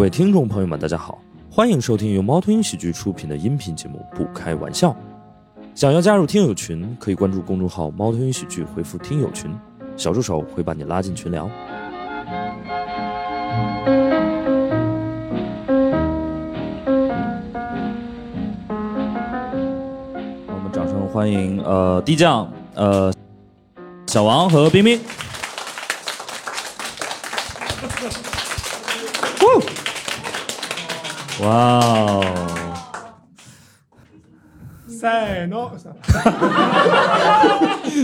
各位听众朋友们，大家好，欢迎收听由猫头鹰喜剧出品的音频节目《不开玩笑》。想要加入听友群，可以关注公众号“猫头鹰喜剧”，回复“听友群”，小助手会把你拉进群聊。我们掌声欢迎呃低酱呃小王和冰冰。哇哦！赛诺，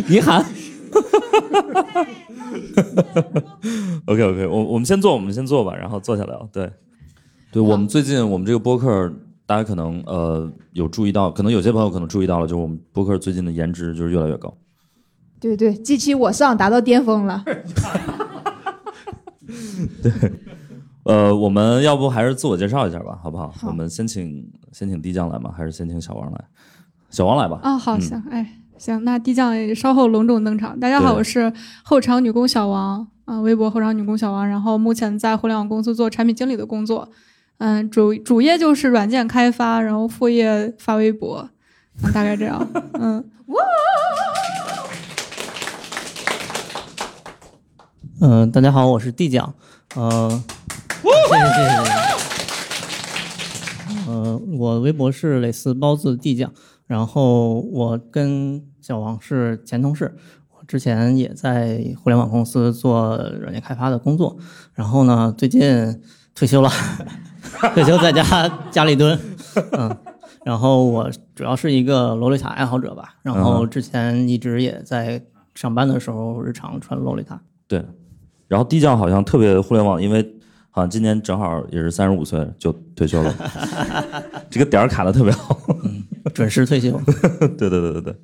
你喊。OK OK，我我们先坐，我们先坐吧，然后坐下聊。对，对我们最近我们这个播客，大家可能呃有注意到，可能有些朋友可能注意到了，就是我们播客最近的颜值就是越来越高。对对，机器我上达到巅峰了。对，呃，我们要不还是自我介绍一下吧，好不好？好我们先请先请低酱来吗？还是先请小王来？小王来吧。啊，好，嗯行，哎，行，那地酱也稍后隆重登场。大家好，我是后场女工小王啊、微博后场女工小王，然后目前在互联网公司做产品经理的工作，嗯，主主业就是软件开发，然后副业发微博，啊、大概这样，嗯，嗯、大家好，我是地酱。呃，谢谢谢谢谢谢。呃，我微博是类似包子地酱，然后我跟小王是前同事，我之前也在互联网公司做软件开发的工作，然后呢，最近退休了，退休在家家里蹲，嗯。然后我主要是一个洛丽塔爱好者吧，然后之前一直也在上班的时候日常穿洛丽塔，对，然后地酱好像特别互联网，因为好像今年正好也是三十五岁就退休了，这个点儿卡的特别好。准时退休。对对对对对，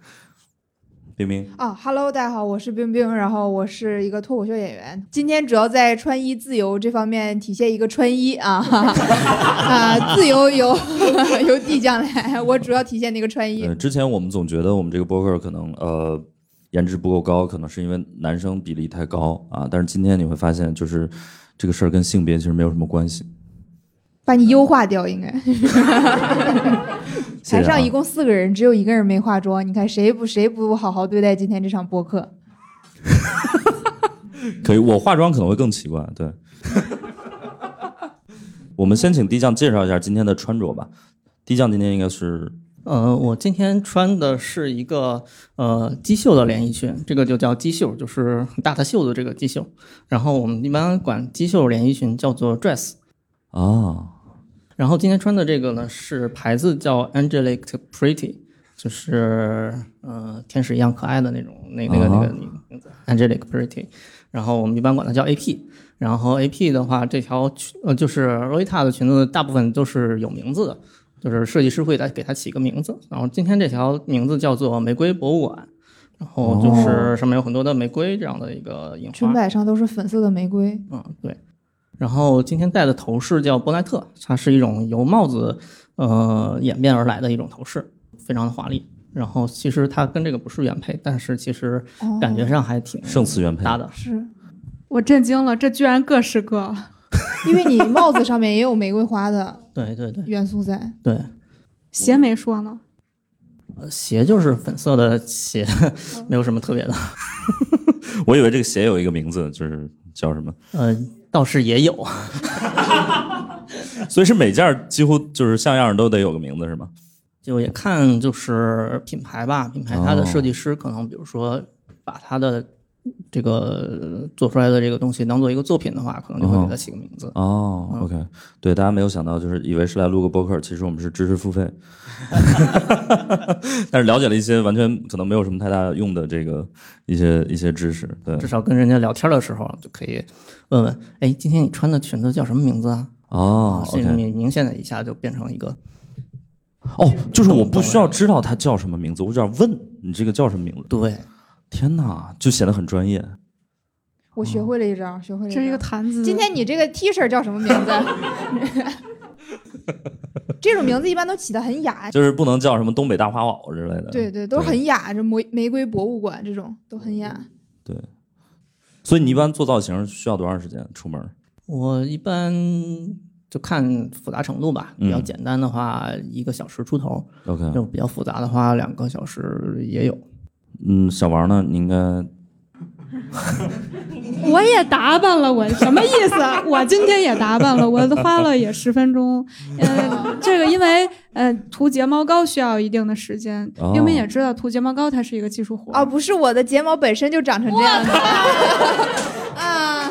冰冰，啊哈喽，大家好，我是冰冰，然后我是一个脱口秀演员，今天主要在穿衣自由这方面体现一个穿衣啊 啊，自由由由地将来，我主要体现那个穿衣呃，。之前我们总觉得我们这个播客可能呃颜值不够高，可能是因为男生比例太高啊，但是今天你会发现，就是这个事儿跟性别其实没有什么关系。把你优化掉，应该。台上一共四个人，只有一个人没化妆，你看谁不谁不好好对待今天这场播客？可以，我化妆可能会更奇怪。对，我们先请低酱介绍一下今天的穿着吧。低酱今天应该是呃，我今天穿的是一个呃机袖的连衣裙，这个就叫机袖，就是很大的袖子这个机袖。然后我们一般管机袖连衣裙叫做 dress。哦，然后今天穿的这个呢是牌子叫 Angelic Pretty，就是呃天使一样可爱的那种那那个那个名字 Angelic Pretty。然后我们一般管它叫 AP。然后 AP 的话，这条裙呃就是洛丽塔的裙子，大部分都是有名字的，就是设计师会来给它起个名字。然后今天这条名字叫做玫瑰博物馆，然后就是上面有很多的玫瑰这样的一个印花。裙摆上都是粉色的玫瑰。嗯，对。然后今天戴的头饰叫波奈特，它是一种由帽子呃演变而来的一种头饰，非常的华丽。然后其实它跟这个不是原配，但是其实哦，感觉上还挺胜似原配搭的。是我震惊了，这居然各是各，因为你帽子上面也有玫瑰花的对对对元素在。对，鞋没说呢，呃鞋就是粉色的鞋，没有什么特别的。我以为这个鞋有一个名字，就是叫什么，呃，倒是也有 所以是每件几乎就是像样都得有个名字是吗？就也看就是品牌吧，品牌它的设计师可能比如说把它的这个做出来的这个东西当做一个作品的话，可能就会给它起个名字。哦，OK，对，大家没有想到，就是以为是来录个播客，其实我们是知识付费，但是了解了一些完全可能没有什么太大用的这个一些一些知识，对，至少跟人家聊天的时候就可以问问，哎，今天你穿的裙子叫什么名字啊？哦这明明显的一下就变成一个，哦，就是我不需要知道他叫什么名字，我只要问你这个叫什么名字。对，天哪，就显得很专业。我学会了一招，学会了一招。这是一个坛子。今天你这个 T 恤叫什么名字？这种名字一般都起的很雅，就是不能叫什么东北大花袄之类的。对对，都很雅。这玫玫瑰博物馆这种都很雅。对。所以你一般做造型需要多长时间出门？我一般就看复杂程度吧。嗯比较简单的话，一个小时出头；OK，就比较复杂的话，两个小时也有。嗯，小王呢？你应该 我也打扮了，我什么意思？我今天也打扮了，我花了也十分钟。呃，这个因为呃涂睫毛膏需要一定的时间，哦冰冰也知道涂睫毛膏它是一个技术活。啊，不是我的睫毛本身就长成这样的 啊。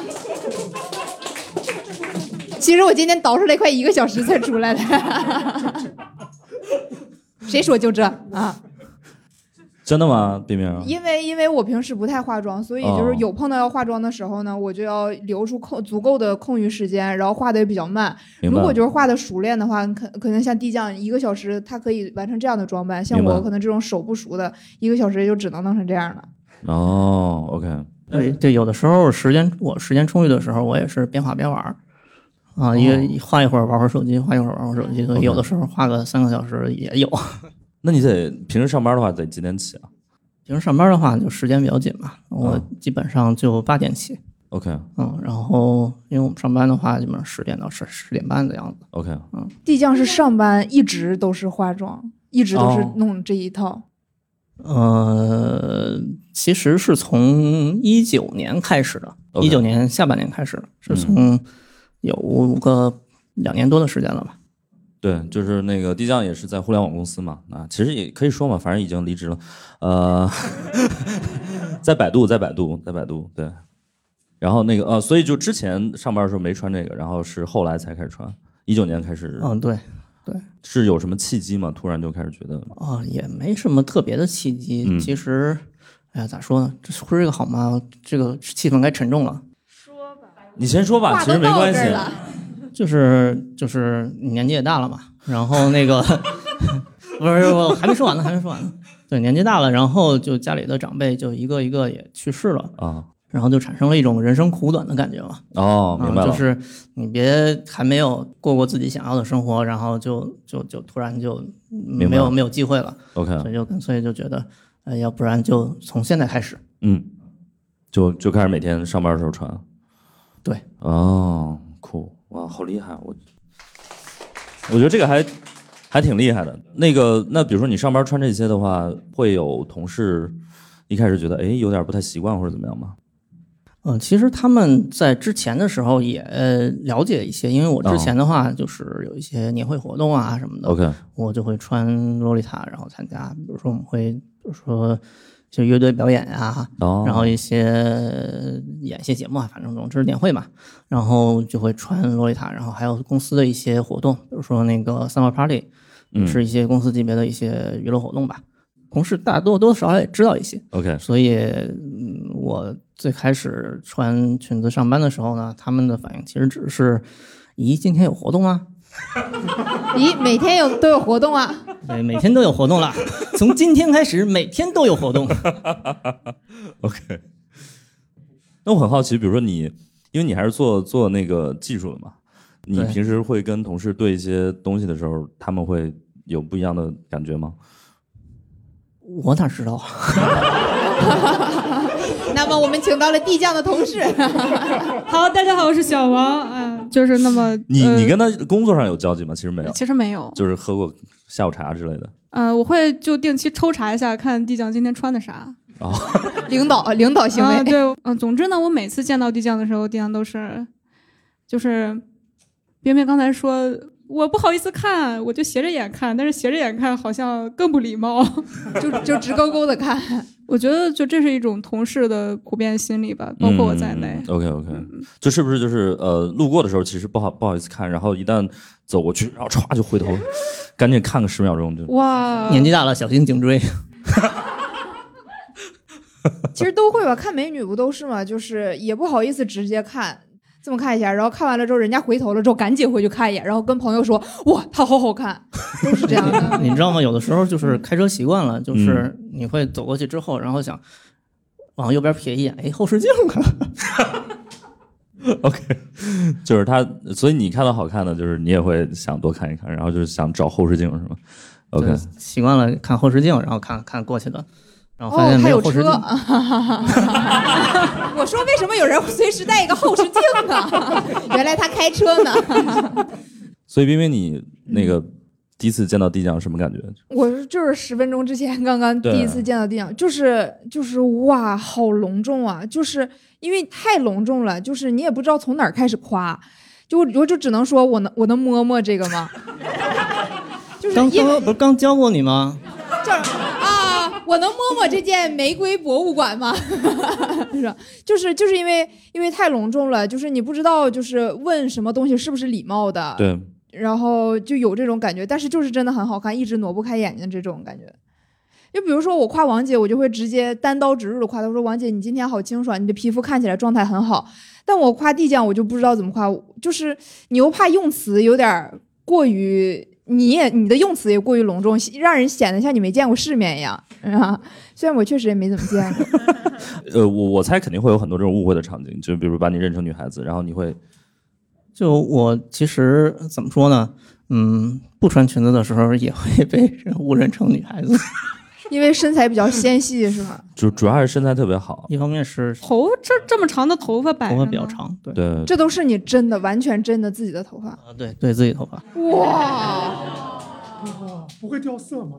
其实我今天倒出来快一个小时才出来的，谁说就这啊？真的吗？冰冰？因为因为我平时不太化妆，所以就是哦有碰到要化妆的时候呢，我就要留出空足够的空余时间，然后画的也比较慢。如果就是画的熟练的话，可可能像地酱一个小时，他可以完成这样的装扮。像我可能这种手不熟的，一个小时也就只能弄成这样了。哦，OK，对对，有的时候时间我时间充裕的时候，我也是边画边玩儿。啊，一个画一会儿玩会儿手机，画一会儿玩会儿手机，所以有的时候画个三个小时也有。那你得平时上班的话得几点起啊平时上班的话，就时间比较紧嘛，我嗯基本上就八点起，？OK 嗯，然后因为我们上班的话，基本上十点到十十点半的样子。OK，嗯地酱是上班一直都是化妆，一直都是哦弄这一套。呃，其实是从一九年开始的一九年下半年开始的，是从有个两年多的时间了吧。对，就是那个地酱也是在互联网公司嘛，啊，其实也可以说嘛，反正已经离职了，呃，在百度，在百度，在百度，对，然后那个呃，所以就之前上班的时候没穿这个，然后是后来才开始穿，一九年开始，嗯，对，对是有什么契机吗？突然就开始觉得，啊，也没什么特别的契机。嗯其实，哎呀，咋说呢？这说这个好吗？这个气氛该沉重了。说吧你先说吧，其实没关系，了，就是就是年纪也大了嘛，然后那个 不是我还没说完呢，还没说完呢。对，年纪大了，然后就家里的长辈就一个一个也去世了，啊，然后就产生了一种人生苦短的感觉嘛。哦，明白就是你别还没有过过自己想要的生活，然后就就就突然就没有没有机会了，OK，所以就干脆就觉得，呃，要不然就从现在开始。嗯，就就开始每天上班的时候穿。对，哦，酷，哇，好厉害！我我觉得这个还还挺厉害的。那个，那比如说你上班穿这些的话，会有同事一开始觉得哎有点不太习惯或者怎么样吗？嗯、其实他们在之前的时候也呃了解一些，因为我之前的话就是有一些年会活动啊什么的，OK，我就会穿洛丽塔然后参加，比如说我们会，比如说就乐队表演呀、哦，然后一些演一些节目啊，反正总之年会嘛，然后就会穿洛丽塔，然后还有公司的一些活动，比如说那个 summer party，嗯是一些公司级别的一些娱乐活动吧。同事大多多少少也知道一些，OK，所以嗯，我最开始穿裙子上班的时候呢，他们的反应其实只是，咦，今天有活动啊？咦，每天有都有活动啊？对，每天都有活动了，从今天开始每天都有活动。OK，那我很好奇，比如说你，因为你还是做做那个技术的嘛，你平时会跟同事对一些东西的时候，他们会有不一样的感觉吗？我哪知道啊？那么我们请到了地酱的同事，好，大家好，我是小王，嗯、就是那么你呃你跟他工作上有交集吗？其实没有，其实没有，就是喝过下午茶之类的。嗯，我会就定期抽查一下，看地酱今天穿的啥。哦领导领导行为。啊，对，嗯、总之呢，我每次见到地酱的时候，地酱都是，就是，边边刚才说我不好意思看，我就斜着眼看，但是斜着眼看好像更不礼貌。就就直勾勾的看，我觉得就这是一种同事的普遍心理吧，包括我在内。OK OK，就是不是就是呃，路过的时候其实不好不好意思看，然后一旦走过去，然后歘就回头，赶紧看个十秒钟就。哇，年纪大了，小心颈椎。其实都会吧。看美女不都是吗？就是也不好意思直接看，这么看一下，然后看完了之后，人家回头了之后，赶紧回去看一眼，然后跟朋友说：“哇，它好好看。”都是这样的。你知道吗？有的时候就是开车习惯了，嗯就是你会走过去之后，然后想往右边瞥一眼，哎，后视镜啊。OK，就是他，所以你看到好看的，就是你也会想多看一看，然后就是想找后视镜是吗？OK，习惯了看后视镜，然后看看过去的，然后发现哦，没还有车后视镜。我说为什么有人随时带一个后视镜啊？原来他开车呢。所以冰冰，你那个第一次见到地酱什么感觉？我就是十分钟之前刚刚第一次见到地酱，就是就是哇，好隆重啊！就是因为太隆重了，就是你也不知道从哪儿开始夸，就我就只能说我能我能摸摸这个吗？就是刚因为刚不是刚教过你吗？我能摸摸这件玫瑰博物馆吗？是吧？就是就是因为因为太隆重了，就是你不知道就是问什么东西是不是礼貌的，对，然后就有这种感觉，但是就是真的很好看，一直挪不开眼睛这种感觉。就比如说我夸王姐，我就会直接单刀直入的夸她，我说王姐你今天好清爽，你的皮肤看起来状态很好。但我夸地酱，我就不知道怎么夸，就是你又怕用词有点过于，你也你的用词也过于隆重，让人显得像你没见过世面一样啊。虽然我确实也没怎么见过，呃，我我猜肯定会有很多这种误会的场景，就比如把你认成女孩子，然后你会就我其实怎么说呢？嗯，不穿裙子的时候也会被人误认成女孩子。因为身材比较纤细，是吧？主主要是身材特别好，一方面是头这这么长的头发摆头发比较长，对对，这都是你真的完全真的自己的头发，啊，对对自己头发，哇！不会掉色吗？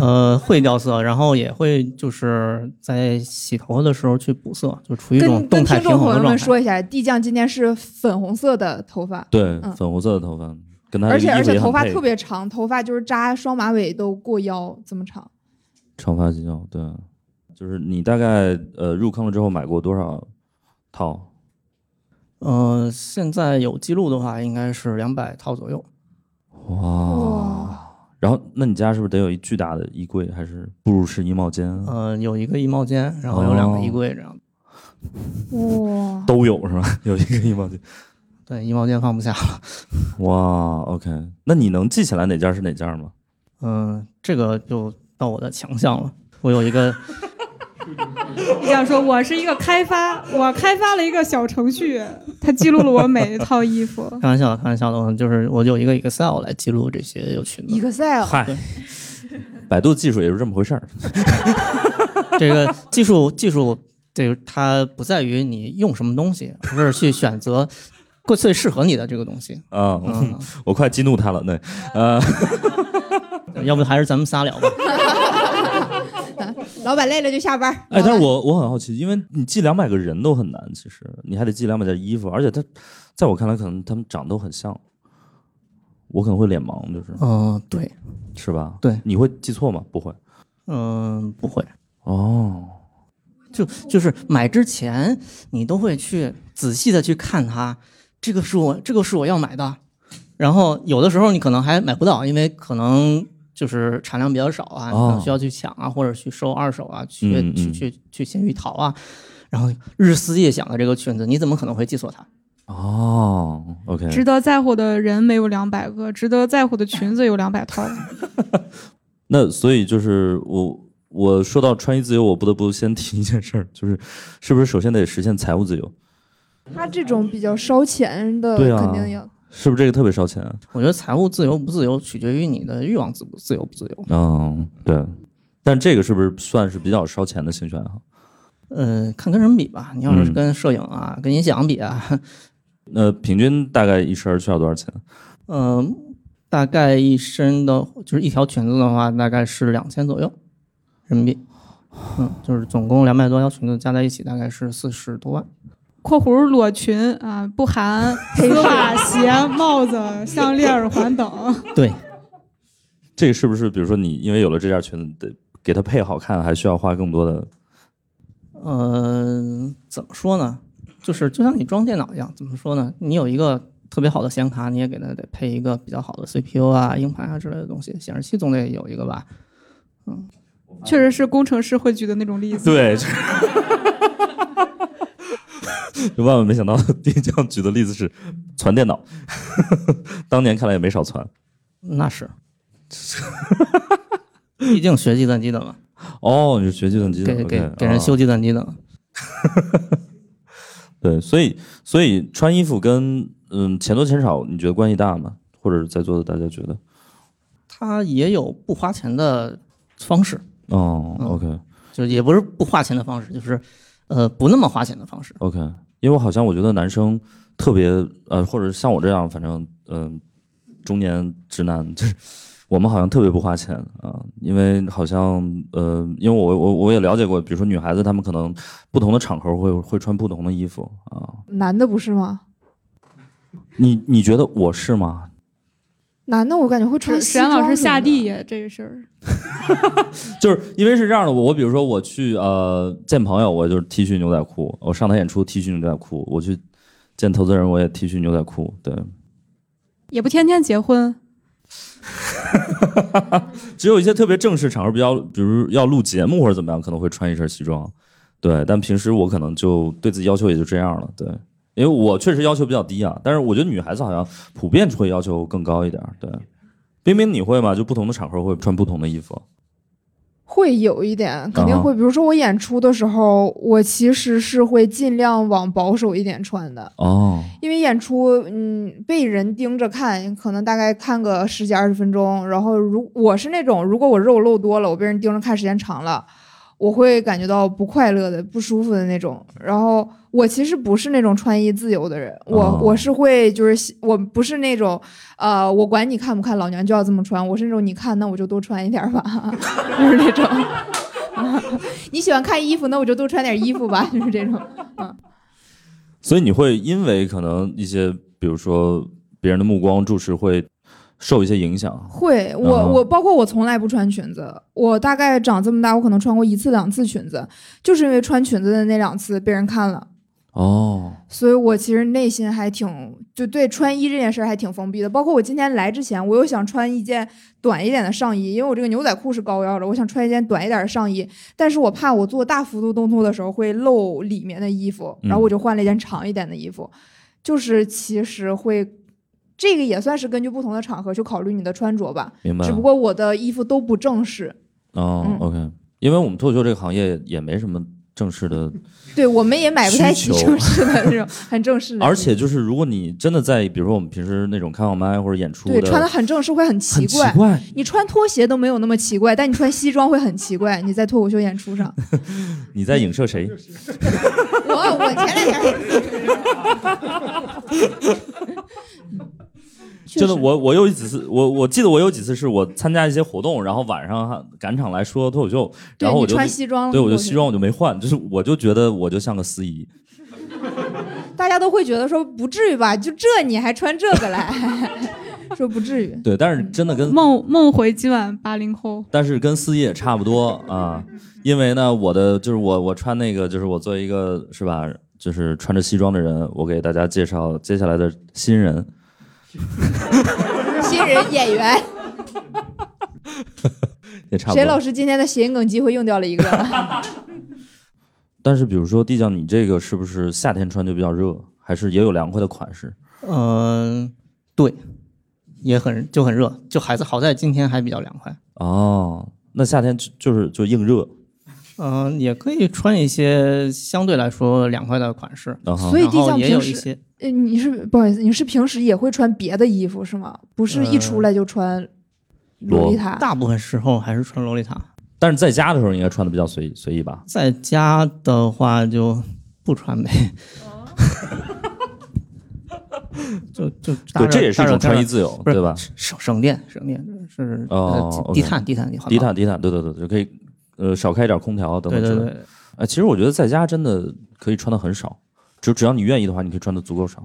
呃，会掉色，然后也会就是在洗头发的时候去补色，就处于一种跟跟动态听众朋友平衡的状态。们说一下，地酱今天是粉红色的头发，对嗯粉红色的头发，跟他而且而且头发特别长，头发就是扎双马尾都过腰这么长。长发及腰，对，就是你大概呃入坑了之后买过多少套？呃，现在有记录的话，应该是两百套左右。哇！哇然后，那你家是不是得有一巨大的衣柜，还是步入式衣帽间？呃，有一个衣帽间，然后有两个衣柜这样。哇，都有是吧？有一个衣帽间。对，衣帽间放不下了。哇，OK，那你能记起来哪件是哪件吗？嗯、这个就到我的强项了。我有一个，这样说，我是一个开发，我开发了一个小程序，它记录了我每一套衣服。开玩笑的，开玩笑的，就是我有一个 Excel 来记录这些有趣的。Excel 嗨，百度技术也是这么回事儿。这个技术技术，这个它不在于你用什么东西，而是去选择最最适合你的这个东西。啊、嗯，我快激怒他了。那，呃，要不还是咱们仨聊吧。老板累了就下班。哎，但是我我很好奇，因为你记两百个人都很难，其实你还得记两百件衣服，而且他在我看来，可能他们长得都很像，我可能会脸盲，就是嗯、对，是吧？对你会记错吗？不会。嗯、不会。哦，就就是买之前，你都会去仔细的去看它，这个是我这个是我要买的，然后有的时候你可能还买不到，因为可能就是产量比较少啊，你可能需要去抢啊，或者去收二手啊，去、嗯嗯去去去闲鱼淘啊，然后日思夜想的这个裙子，你怎么可能会记错它？哦，OK，值得在乎的人没有两百个，值得在乎的裙子有两百套。那所以就是我我说到穿衣自由，我不得不先提一件事儿，就是是不是首先得实现财务自由？他这种比较烧钱的，对啊肯定要。是不是这个特别烧钱啊？我觉得财务自由不自由取决于你的欲望自不自由不自由。嗯，对。但这个是不是算是比较烧钱的兴趣爱好？呃，看跟什么比吧，你要是嗯跟摄影啊、跟音响比啊，那平均大概一身需要多少钱？嗯，大概一身的，就是一条裙子的话，大概是两千左右人民币。嗯，就是总共两百多条裙子加在一起，大概是四十多万。（括弧裸裙啊，不含丝袜、鞋、帽子、项链、耳环等。对，这个是不是比如说你因为有了这件裙子，得给它配好看，还需要花更多的？呃，怎么说呢？就是就像你装电脑一样，怎么说呢？你有一个特别好的显卡，你也给它得配一个比较好的 CPU 啊、硬盘啊之类的东西，显示器总得有一个吧？）嗯确实是工程师会举的那种例子。对，就 万万没想到，丁江举的例子是传电脑，当年看来也没少传。那是，毕竟学计算机的嘛，哦，你是学计算机的，给给 OK，哦给人修计算机的嘛。对，所以所以穿衣服跟嗯钱多钱少，你觉得关系大吗？或者在座的大家觉得？他也有不花钱的方式，哦、嗯 o k 就是也不是不花钱的方式，就是呃不那么花钱的方式。OK，因为我好像我觉得男生特别呃，或者像我这样，反正嗯、呃中年直男，就是我们好像特别不花钱啊、因为好像呃，因为我我我也了解过，比如说女孩子她们可能不同的场合会会穿不同的衣服啊、男的不是吗？你你觉得我是吗？男的我感觉会穿西沈老师下地呀，这个事儿。就是因为是这样的，我我比如说我去呃见朋友，我就是 T 恤牛仔裤；我上台演出 T 恤牛仔裤；我去见投资人，我也 T 恤牛仔裤。对，也不天天结婚，只有一些特别正式场合，比较比如要录节目或者怎么样，可能会穿一身西装。对，但平时我可能就对自己要求也就这样了。对，因为我确实要求比较低啊，但是我觉得女孩子好像普遍会要求更高一点。对，冰冰你会吗？就不同的场合会穿不同的衣服。会有一点，肯定啊会。比如说我演出的时候，我其实是会尽量往保守一点穿的，哦，因为演出，嗯，被人盯着看，可能大概看个十几二十分钟。然后如我是那种，如果我肉露多了，我被人盯着看时间长了，我会感觉到不快乐的、不舒服的那种。然后我其实不是那种穿衣自由的人，我、哦我是会就是我不是那种，呃，我管你看不看，老娘就要这么穿。我是那种你看，那我就多穿一点吧，就是那种。你喜欢看衣服，那我就多穿点衣服吧，就是这种。嗯所以你会因为可能一些，比如说别人的目光注视，会受一些影响。会，我、啊我包括我从来不穿裙子，我大概长这么大，我可能穿过一次两次裙子，就是因为穿裙子的那两次被人看了，哦，所以我其实内心还挺就对穿衣这件事还挺封闭的。包括我今天来之前，我又想穿一件短一点的上衣，因为我这个牛仔裤是高腰的，我想穿一件短一点的上衣，但是我怕我做大幅度动作的时候会露里面的衣服，然后我就换了一件长一点的衣服，就是其实会。这个也算是根据不同的场合去考虑你的穿着吧，明白。只不过我的衣服都不正式，哦、嗯 o k 因为我们脱口秀这个行业也没什么正式的，对我们也买不太起正式的那种很正式的，而且就是如果你真的在，比如说我们平时那种开放麦或者演出对穿的很正式会很奇很奇怪。你穿拖鞋都没有那么奇怪，但你穿西装会很奇怪。你在脱口秀演出上，你在影射谁？我我前两天确 真的，我我有几次，我我记得我有几次是我参加一些活动，然后晚上赶场来说脱口秀，然后我就穿西装，对我就西装我就没换，就是我就觉得我就像个司仪，大家都会觉得说不至于吧？就这你还穿这个来，说不至于。对，但是真的跟梦梦回今晚八零后，但是跟司仪也差不多啊，因为呢，我的就是我我穿那个就是我作为一个是吧，就是穿着西装的人，我给大家介绍接下来的新人，新人演员，也差不多。谁老师今天的谐音梗机会用掉了一个？但是比如说地酱，你这个是不是夏天穿就比较热，还是也有凉快的款式？嗯、对，也很就很热，就还是好在今天还比较凉快。哦，那夏天就就是就硬热，嗯、也可以穿一些相对来说凉快的款式，所以地然后也酱平时，有一些呃你是不好意思，你是平时也会穿别的衣服是吗？不是一出来就穿洛丽塔？大部分时候还是穿洛丽塔。但是在家的时候应该穿的比较随随意吧？在家的话就不穿呗。就就大对，热这也是一种穿衣自由，对吧？省省电省电是哦呃 OK 低碳低碳环保低碳低碳，对对对，就可以呃少开一点空调等等之类的。对对对，哎，其实我觉得在家真的可以穿的很少，只只要你愿意的话，你可以穿的足够少。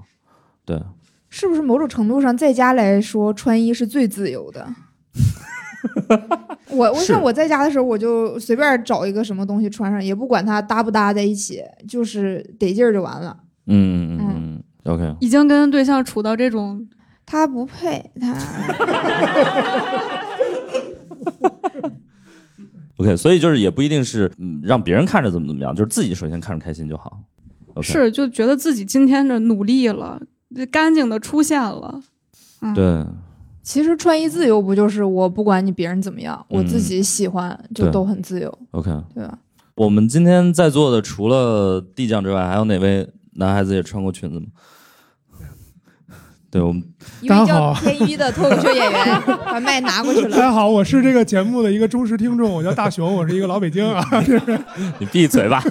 对，是不是某种程度上，在家来说穿衣是最自由的？我我是像我在家的时候，我就随便找一个什么东西穿上，也不管它搭不搭在一起，就是得劲儿就完了。嗯嗯嗯嗯，OK，已经跟对象处到这种他不配，他 OK，所以就是也不一定是嗯让别人看着怎么怎么样，就是自己首先看着开心就好。是就觉得自己今天的努力了，干净的出现了。嗯，对，其实穿衣自由不就是我不管你别人怎么样，我嗯自己喜欢就都很自由，OK，对吧？我们今天在座的除了地酱之外，还有哪位男孩子也穿过裙子吗？对我们大家好天一的脱口秀演员 把麦拿过去了。大家好，我是这个节目的一个忠实听众，我叫大熊，我是一个老北京啊。你闭嘴吧。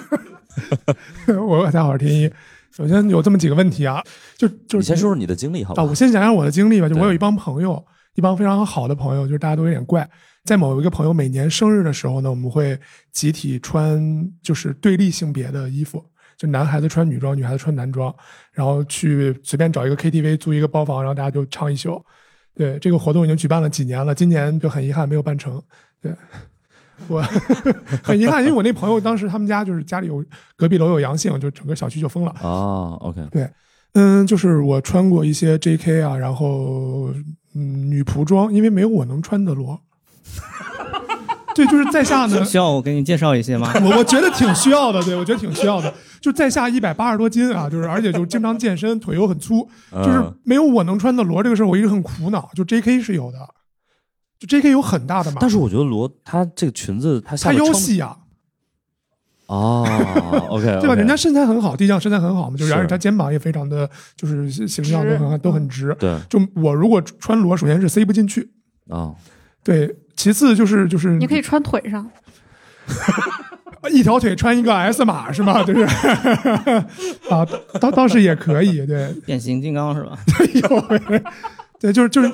我大家好，我是天一。首先有这么几个问题啊，就就你先说说你的经历好吧？啊，我先讲讲我的经历吧。就我有一帮朋友，一帮非常好的朋友，就是大家都有点怪。在某一个朋友每年生日的时候呢，我们会集体穿就是对立性别的衣服，就男孩子穿女装，女孩子穿男装，然后去随便找一个 KTV 租一个包房，然后大家就唱一宿。对，这个活动已经举办了几年了，今年就很遗憾没有办成。对。我 很遗憾，因为我那朋友当时他们家就是家里有隔壁楼有阳性，就整个小区就封了。啊，OK，对嗯，就是我穿过一些 JK 啊，然后嗯女仆装，因为没有我能穿的罗。对，就是在下呢，需要我给你介绍一些吗？我我觉得挺需要的，对我觉得挺需要的。就在下一百八十多斤啊，就是而且就经常健身，腿又很粗，就是嗯没有我能穿的罗这个事儿，我一直很苦恼。就 JK 是有的，就 JK 有很大的码，但是我觉得罗她这个裙子她腰细啊，哦，OK，对吧？人家身材很好，地酱身材很好嘛，就是是而且他肩膀也非常的，就是形象都很都很直。对就我如果穿罗，首先是塞不进去，啊，对，其次就是就是你可以穿腿上，一条腿穿一个 S 码是吗？就是 啊，倒倒是也可以，对，变形金刚是吧？有，对，就是就是，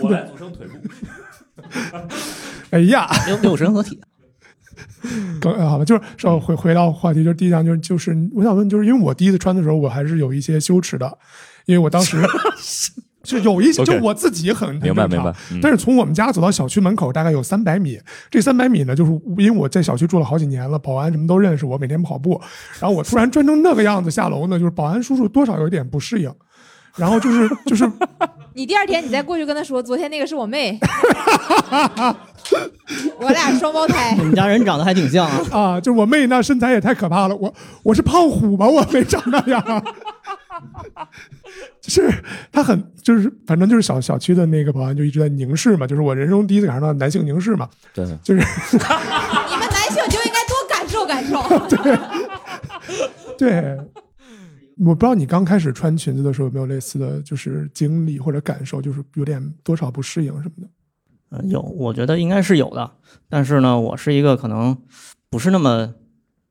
我来组成腿部。哎呀，六六神合体，更好了，就是说回回到话题，就是第一项就是就是我想问，就是因为我第一次穿的时候，我还是有一些羞耻的，因为我当时就有一些，就我自己很明白明白嗯但是从我们家走到小区门口大概有三百米，这三百米呢，就是因为我在小区住了好几年了，保安什么都认识我，每天跑步，然后我突然穿成那个样子下楼呢，就是保安叔叔多少有一点不适应。然后就是就是你第二天你再过去跟他说，昨天那个是我妹，我俩双胞胎你。们家人长得还挺像啊。啊，就我妹那身材也太可怕了，我我是胖虎吗？我没长那样，就是他很就是反正就是小小区的那个保安就一直在凝视嘛，就是我人生中第一次感受到男性凝视嘛，对，就是 你们男性就应该多感受感受。对。我不知道你刚开始穿裙子的时候有没有类似的就是经历或者感受，就是有点多少不适应什么的。嗯，有，我觉得应该是有的。但是呢，我是一个可能不是那么，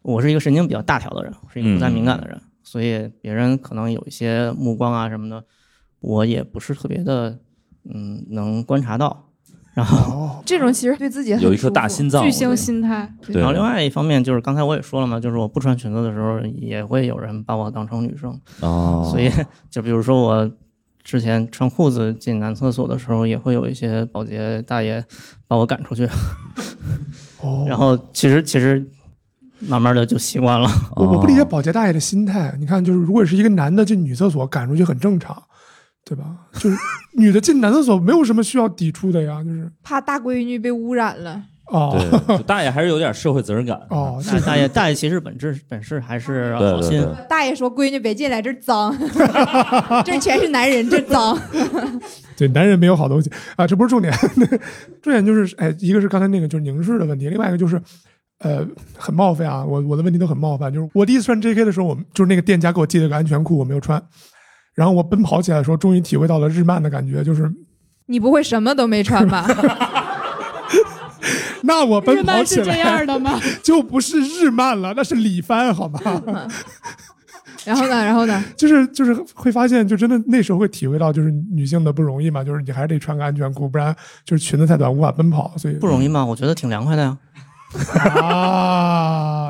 我是一个神经比较大条的人，我是一个不太敏感的人，所以别人可能有一些目光啊什么的，我也不是特别的，嗯，能观察到。然后，哦，这种其实对自己很有一颗大心脏，巨星心态。然后另外一方面就是刚才我也说了嘛，就是我不穿裙子的时候，也会有人把我当成女生，哦，所以就比如说我之前穿裤子进男厕所的时候，也会有一些保洁大爷把我赶出去。哦，然后其实其实慢慢的就习惯了。我我不理解哦保洁大爷的心态。你看，就是如果是一个男的进女厕所赶出去很正常，对吧？就是女的进男厕所没有什么需要抵触的呀，就是怕大闺女被污染了。哦对，就大爷还是有点社会责任感。哦，大 大爷大爷其实本质本事还是对好心，对对，大爷说：“闺女别进来，这脏，这全是男人，这脏。对，男人没有好东西啊，这不是重点，重点就是，哎，一个是刚才那个就是凝视的问题，另外一个就是，呃，很冒犯啊，我我的问题都很冒犯，就是我第一次穿 JK 的时候，我就是那个店家给我寄了个安全裤，我没有穿，然后我奔跑起来的时候，终于体会到了日漫的感觉，就是你不会什么都没穿吧？那我奔日跑起漫是这样来的吗？就不是日漫了，那是里番，好吗？然后呢？然后呢？就是就是会发现，就真的那时候会体会到，就是女性的不容易嘛，就是你还是得穿个安全裤，不然就是裙子太短无法奔跑，所以不容易吗？我觉得挺凉快的呀。啊，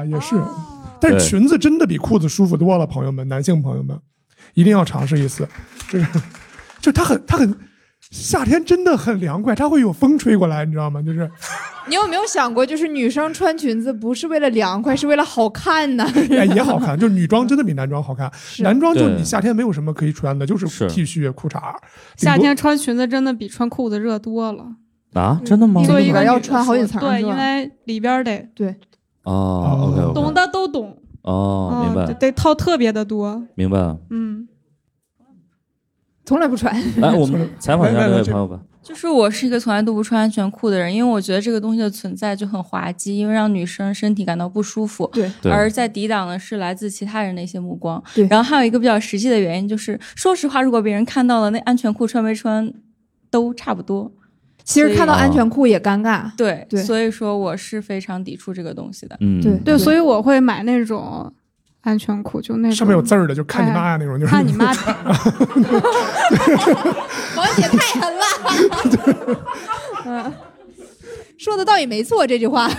也是，但是裙子真的比裤子舒服多了，朋友们，男性朋友们一定要尝试一次，就是就它很它很夏天真的很凉快，它会有风吹过来，你知道吗？就是你有没有想过，就是女生穿裙子不是为了凉快，是为了好看呢？哎也好看，就是女装真的比男装好看，男装就你夏天没有什么可以穿的，就是是。T 恤、裤衩，夏天穿裙子真的比穿裤子热多了。啊，真的吗因？作为一个要穿好几层对，因为里边得对哦，OK，懂的都懂，哦，明白，得套特别的多，明白。嗯。从来不穿。来，我们 采访一下这位朋友吧。就是我是一个从来都不穿安全裤的人，因为我觉得这个东西的存在就很滑稽，因为让女生身体感到不舒服。对对而在抵挡的是来自其他人的一些目光。对然后还有一个比较实际的原因就是，说实话，如果别人看到了那安全裤穿没穿，都差不多。其实看到安全裤也尴尬。对，对所以说我是非常抵触这个东西的。嗯，对对，所以我会买那种安全裤，就那种上面有字儿的，就看你妈呀那种，就是看你妈，王姐太狠了。嗯，说的倒也没错，这句话。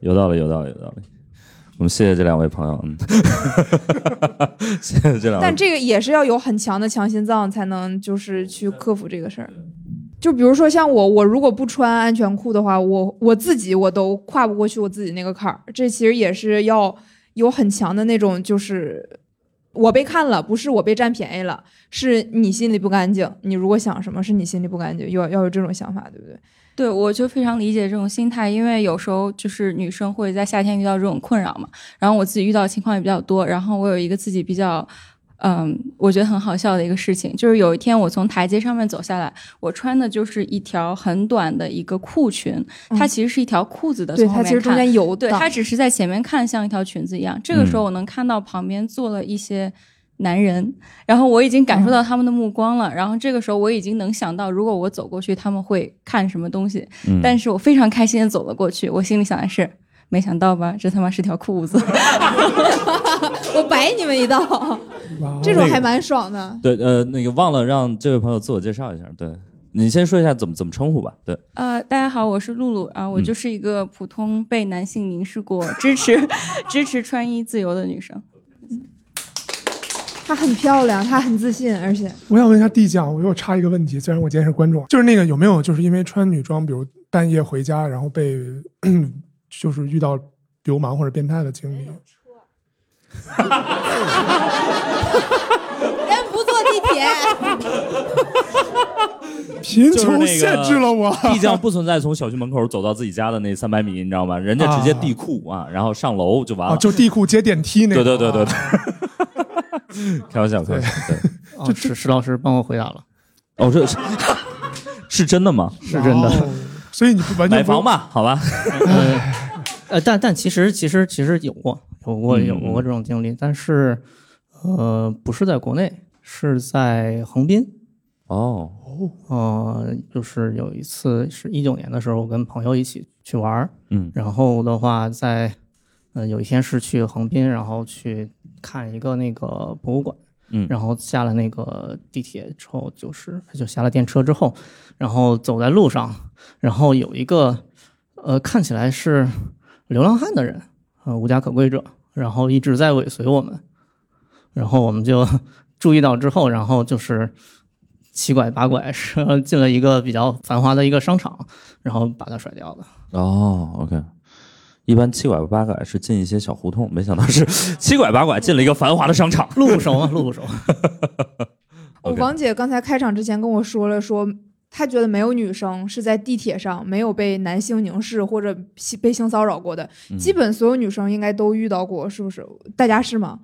有道理，有道理，有道理。我们谢谢这两位朋友，嗯，谢谢这两位但。这个也是要有很强的强心脏，才能就是去克服这个事儿。就比如说像我，我如果不穿安全裤的话，我我自己我都跨不过去我自己那个坎儿。这其实也是要有很强的那种，就是我被看了，不是我被占便宜了，是你心里不干净。你如果想什么，是你心里不干净，要要有这种想法，对不对？对，我就非常理解这种心态，因为有时候就是女生会在夏天遇到这种困扰嘛，然后我自己遇到的情况也比较多，然后我有一个自己比较。嗯，我觉得很好笑的一个事情，就是有一天我从台阶上面走下来，我穿的就是一条很短的一个裤裙，它嗯其实是一条裤子的，对，它其实中看间有对，它只是在前面看像一条裙子一样。这个时候嗯我能看到旁边坐了一些男人，然后我已经感受到他们的目光了。然后这个时候我已经能想到，如果我走过去，他们会看什么东西。嗯但是我非常开心的走了过去，我心里想的是。没想到吧，这他妈是条裤子。我摆你们一道，这种还蛮爽的。对，呃，那个忘了让这位朋友自我介绍一下。对你先说一下怎么怎么称呼吧。对，呃，大家好，我是露露啊，我嗯就是一个普通被男性凝视过、支持 支持穿衣自由的女生。她很漂亮，她很自信，而且我想问一下地酱，我又插一个问题，虽然我今天是观众，就是那个有没有就是因为穿女装，比如半夜回家，然后被就是遇到流氓或者变态的经历？人不坐地铁。贫穷限制了我。地酱不存在从小区门口走到自己家的那三百米，你知道吗？人家直接地库啊，然后上楼就完啊，了。就地库接电梯那对种。对对对啊对，开玩笑，开玩笑。对，哦，石石老师帮我回答了，哦，这是是真的吗？是真的。哦所以你不完全买房吧，好吧。呃，呃，但但其实其实其实有过有过嗯有过这种经历，但是呃不是在国内，是在横滨。哦，呃，就是有一次是一九年的时候，我跟朋友一起去玩儿，嗯然后的话在呃有一天是去横滨，然后去看一个那个博物馆。嗯然后下了那个地铁之后，就是就下了电车之后，然后走在路上，然后有一个呃看起来是流浪汉的人，呃无家可归者，然后一直在尾随我们，然后我们就 注意到之后，然后就是七拐八拐是进了一个比较繁华的一个商场，然后把他甩掉了。哦，OK。一般七拐八拐是进一些小胡同，没想到是 七拐八拐进了一个繁华的商场。路不熟啊，路不熟。我王姐刚才开场之前跟我说了，说她觉得没有女生是在地铁上没有被男性凝视或者被性骚扰过的，嗯基本所有女生应该都遇到过，是不是？大家是吗？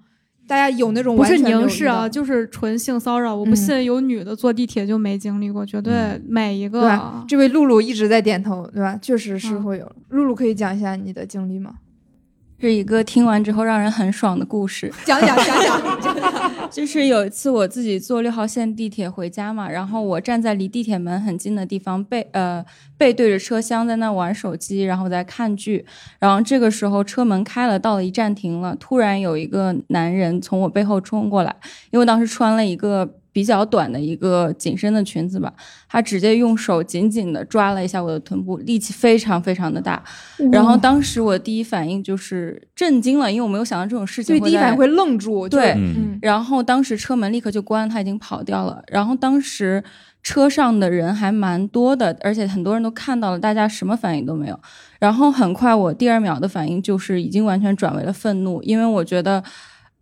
大家有那种不是凝视啊，就是纯性骚扰。我不嗯信有女的坐地铁就没经历过，绝对嗯每一个对？这位露露一直在点头，对吧？确实是嗯会有。露露可以讲一下你的经历吗？是一个听完之后让人很爽的故事。讲讲讲讲。就是有一次我自己坐六号线地铁回家嘛，然后我站在离地铁门很近的地方，背呃背对着车厢在那玩手机，然后在看剧。然后这个时候车门开了，到了一站停了，突然有一个男人从我背后冲过来，因为我当时穿了一个。比较短的一个紧身的裙子吧，他直接用手紧紧的抓了一下我的臀部，力气非常非常的大。然后当时我第一反应就是震惊了，因为我没有想到这种事情对，会在第一反应会愣住。对然后当时车门立刻就关了，他已经跑掉了。然后当时车上的人还蛮多的，而且很多人都看到了，大家什么反应都没有。然后很快，我第二秒的反应就是已经完全转为了愤怒，因为我觉得。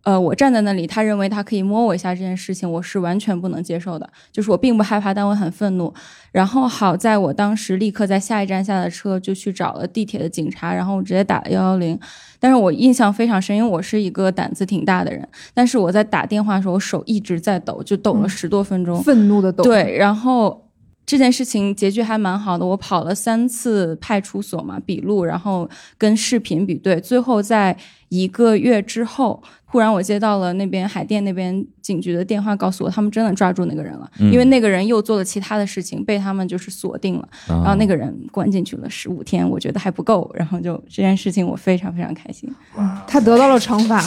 呃，我站在那里，他认为他可以摸我一下这件事情，我是完全不能接受的。就是我并不害怕，但我很愤怒。然后好在我当时立刻在下一站下了车，就去找了地铁的警察，然后我直接打了幺幺零。但是我印象非常深，因为我是一个胆子挺大的人，但是我在打电话的时候，我手一直在抖，就抖了嗯十多分钟。愤怒的抖。对，然后这件事情结局还蛮好的，我跑了三次派出所嘛，笔录，然后跟视频比对，最后在一个月之后，忽然我接到了那边海淀那边警局的电话，告诉我他们真的抓住那个人了，嗯因为那个人又做了其他的事情，被他们就是锁定了，然然后那个人关进去了十五天，我觉得还不够，然后就这件事情我非常非常开心。他得到了惩罚。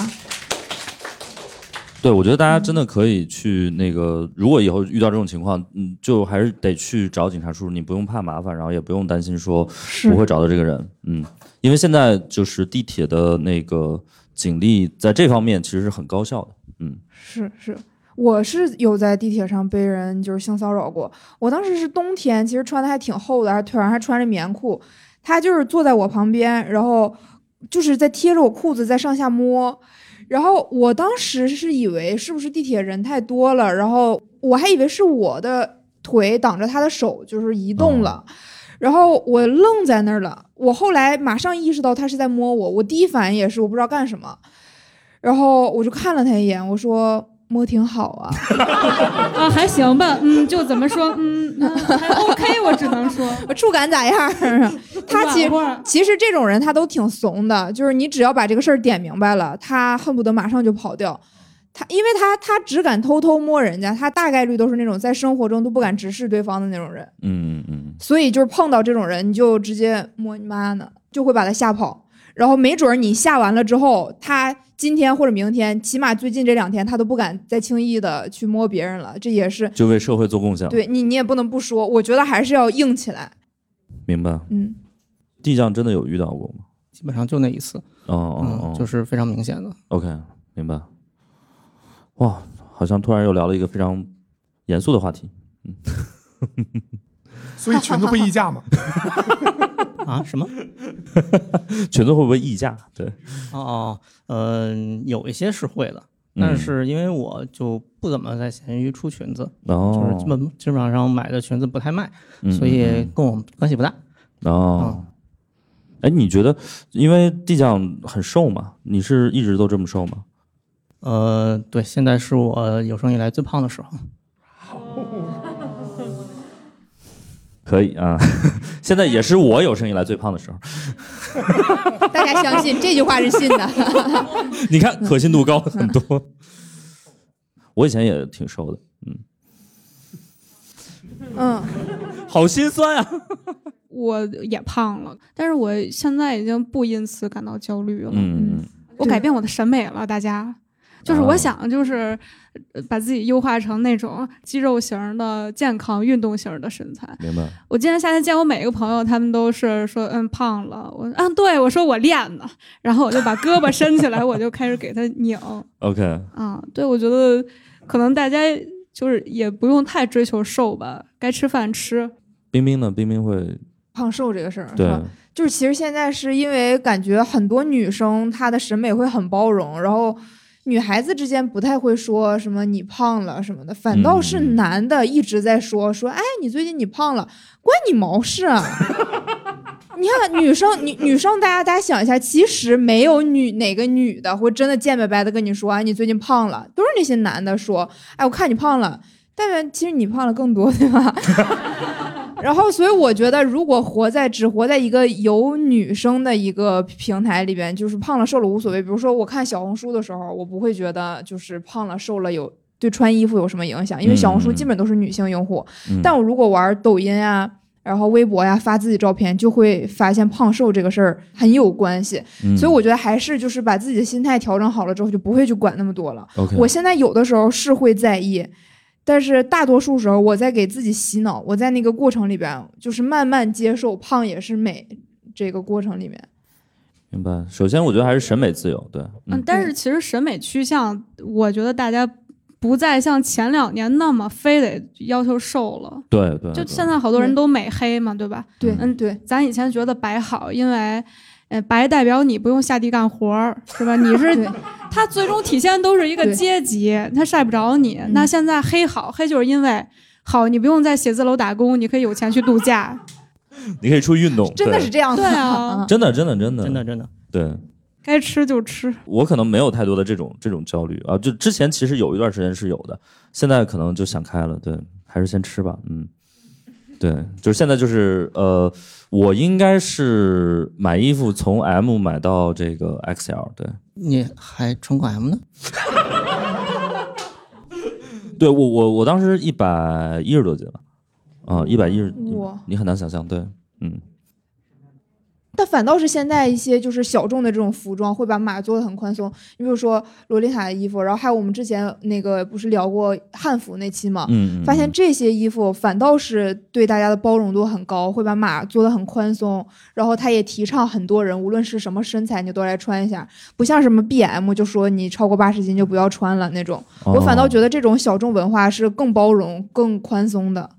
对，我觉得大家真的可以去那个，如果以后遇到这种情况，嗯，就还是得去找警察叔叔，你不用怕麻烦，然后也不用担心说是不会找到这个人，嗯，因为现在就是地铁的那个警力在这方面其实是很高效的，嗯是是，我是有在地铁上被人就是性骚扰过。我当时是冬天，其实穿的还挺厚的，还腿上还穿着棉裤。他就是坐在我旁边，然后就是在贴着我裤子在上下摸。然后我当时是以为是不是地铁人太多了，然后我还以为是我的腿挡着他的手，就是移动了。然后我愣在那儿了，我后来马上意识到他是在摸我，我第一反应也是我不知道干什么，然后我就看了他一眼，我说摸挺好啊，啊，还行吧，嗯，就怎么说，嗯，嗯还 OK，我只能说，触感咋样儿？他其实其实这种人他都挺怂的，就是你只要把这个事儿点明白了，他恨不得马上就跑掉。他因为他他只敢偷偷摸人家，他大概率都是那种在生活中都不敢直视对方的那种人，嗯嗯嗯所以就是碰到这种人，你就直接摸你妈呢，就会把他吓跑。然后没准儿你下完了之后，他今天或者明天，起码最近这两天他都不敢再轻易的去摸别人了。这也是就为社会做贡献，，对你你也不能不说，我觉得还是要硬起来。明白。嗯，地酱真的有遇到过吗？基本上就那一次，哦哦嗯，哦，就是非常明显的。OK，明白。哇，好像突然又聊了一个非常严肃的话题。嗯 所以裙子会溢价吗？啊？什么？裙子会不会溢价？对，哦哦，嗯、有一些是会的，但嗯是因为我就不怎么在闲鱼出裙子，哦，就是基本基本上买的裙子不太卖，嗯所以嗯跟我关系不大。嗯哦。哎，你觉得，因为地酱很瘦嘛，你是一直都这么瘦吗？呃，对，现在是我有生以来最胖的时候。可以啊，现在也是我有生以来最胖的时候。大家相信这句话是信的。你看可信度高很多。我以前也挺瘦的，嗯，嗯，好心酸啊。我也胖了，但是我现在已经不因此感到焦虑了。嗯，我改变我的审美了，大家。就是我想，就是呃把自己优化成那种肌肉型的、健康运动型的身材。明白。我今年夏天见我每一个朋友，他们都是说，嗯，胖了。我，嗯，对我说我练呢，然后我就把胳膊伸起来，我就开始给他拧。OK，啊，对，我觉得可能大家就是也不用太追求瘦吧，该吃饭吃。冰冰呢？冰冰会胖瘦这个事儿，是对吧？就是其实现在是因为感觉很多女生她的审美会很包容，然后女孩子之间不太会说什么你胖了什么的，反倒是嗯男的一直在说说，哎，你最近你胖了，关你毛事啊！你看女生，女女生，大家大家想一下，其实没有女哪个女的会真的贱白白的跟你说，哎，你最近胖了，都是那些男的说，哎，我看你胖了，但是其实你胖了更多，对吧？然后，所以我觉得，如果活在只活在一个有女生的一个平台里边，就是胖了瘦了无所谓。比如说，我看小红书的时候，我不会觉得就是胖了瘦了有对穿衣服有什么影响，因为小红书基本都是女性用户。嗯但我如果玩抖音啊，然后微博呀、发自己照片，就会发现胖瘦这个事儿很有关系。嗯所以我觉得还是就是把自己的心态调整好了之后，就不会去管那么多了。我现在有的时候是会在意，但是大多数时候我在给自己洗脑，我在那个过程里边就是慢慢接受胖也是美这个过程里面。明白。首先，我觉得还是审美自由，对，嗯嗯，但是其实审美趋向，我觉得大家不再像前两年那么非得要求瘦了。对对。对就现在好多人都美黑嘛，对吧？对，嗯对，咱以前觉得白好，因为。呃，白代表你不用下地干活儿，是吧？你是对它最终体现都是一个阶级，它晒不着你。嗯那现在黑好，黑就是因为好，你不用在写字楼打工，你可以有钱去度假。你可以出去运动，真的是这样的。对啊真的真的真的真的真的，对。该吃就吃。我可能没有太多的这种这种焦虑啊，就之前其实有一段时间是有的，现在可能就想开了，对，还是先吃吧，嗯，对，就是现在就是呃，我应该是买衣服从 M 买到这个 XL，对，你还穿过 M 呢？对我我我当时一百一十多斤了，啊，一百一十，哇。你很难想象，对，嗯，但反倒是现在一些就是小众的这种服装会把码做的很宽松，你比如说洛丽塔的衣服，然后还有我们之前那个不是聊过汉服那期嘛？发现这些衣服反倒是对大家的包容度很高，会把码做的很宽松，然后他也提倡很多人无论是什么身材你都来穿一下，不像什么 BM 就说你超过八十斤就不要穿了那种。我反倒哦觉得这种小众文化是更包容、更宽松的。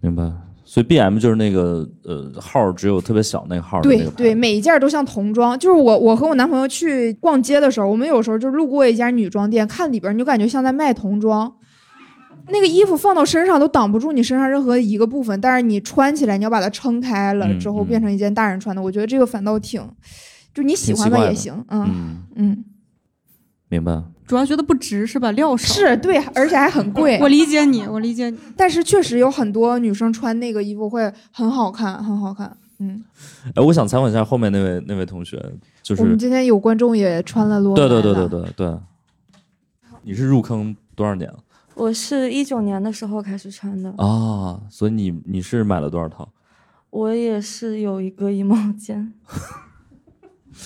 明白。所以 B M 就是那个呃号儿只有特别小那个号对对，每一件都像童装。就是我我和我男朋友去逛街的时候，我们有时候就路过一家女装店，看里边你就感觉像在卖童装。那个衣服放到身上都挡不住你身上任何一个部分，但是你穿起来你要把它撑开了嗯之后嗯变成一件大人穿的，我觉得这个反倒挺，就你喜欢吧也行，嗯嗯，嗯，明白。主要觉得不值是吧？料少。是对，而且还很贵。我理解你，我理解你。但是确实有很多女生穿那个衣服会很好看，很好看。嗯，哎，我想采访一下后面那位那位同学，就是我们今天有观众也穿了罗对对对对对对，你是入坑多少年了我是一九年的时候开始穿的，啊？所以你你是买了多少套？我也是有一个衣帽间。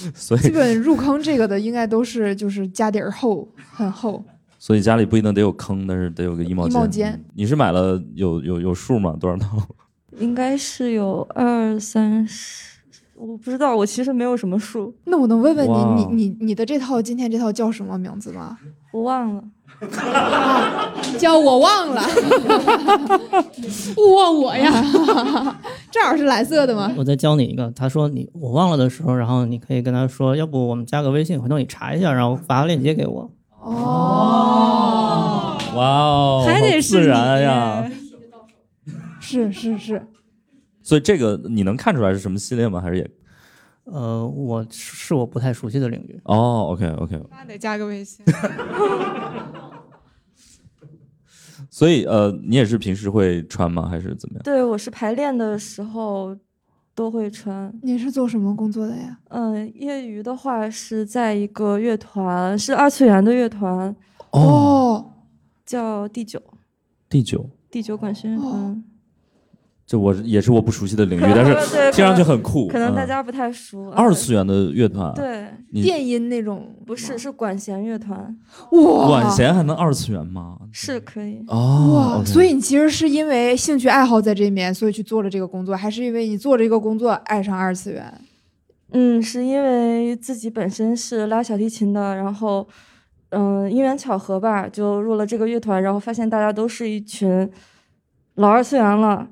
所以基本入坑这个的，应该都是就是家底儿厚，很厚。所以家里不一定得有坑，但是得有个衣帽间。衣帽间嗯你是买了有有有数吗？多少套？应该是有二三十，我不知道，我其实没有什么数，那我能问问你，你你你的这套今天这套叫什么名字吗？我忘了。叫我忘了，勿忘我呀！正好是蓝色的吗？我再教你一个，他说你我忘了的时候，然后你可以跟他说，要不我们加个微信，回头你查一下，然后发个链接给我。哦，哇哦，还得是自然呀！是是是，所以这个你能看出来是什么系列吗？还是也呃，我是我不太熟悉的领域。哦？OK OK，那得加个微信。所以呃，你也是平时会穿吗？还是怎么样？对，我是排练的时候都会穿。你是做什么工作的呀？嗯，业余的话是在一个乐团，是二次元的乐团，哦，叫第九第九，第九管弦乐团。这我也是我不熟悉的领域，但是，听上去很酷。可能大嗯家不太熟。二次元的乐团，，对，电音那种不是是管弦乐团，哇管弦还能二次元吗？是可以。哦，哇，所以你其实是因为兴趣爱好在这面，所以去做了这个工作，还是因为你做这个工作爱上二次元？嗯，是因为自己本身是拉小提琴的，然后，嗯，因缘巧合吧，就入了这个乐团，然后发现大家都是一群老二次元了。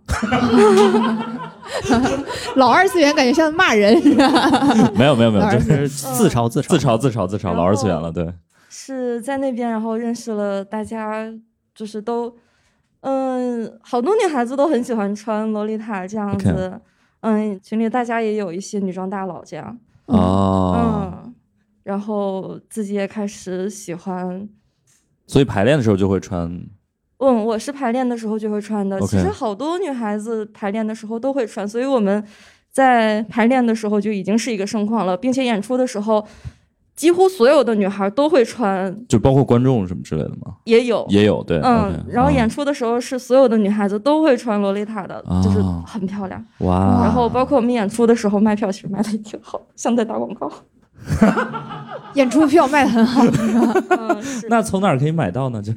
老二次元感觉像骂人 是吧？没有没有没有，就是自嘲自嘲自嘲自嘲自嘲，老二次元了，对。是在那边，然后认识了大家，就是都，嗯，好多女孩子都很喜欢穿洛丽塔这样子。嗯，群里大家也有一些女装大佬这样。哦，嗯，然后自己也开始喜欢。所以排练的时候就会穿嗯，我是排练的时候就会穿的。其实好多女孩子排练的时候都会穿，所以我们在排练的时候就已经是一个盛况了，并且演出的时候，几乎所有的女孩都会穿，就包括观众什么之类的吗？也有。也有对，嗯然后啊演出的时候是所有的女孩子都会穿洛丽塔的，就是哦很漂亮。哇，然后包括我们演出的时候卖票，其实卖的也挺好，像在打广告。演出票卖的很好，是吧？嗯，是。那从哪儿可以买到呢？就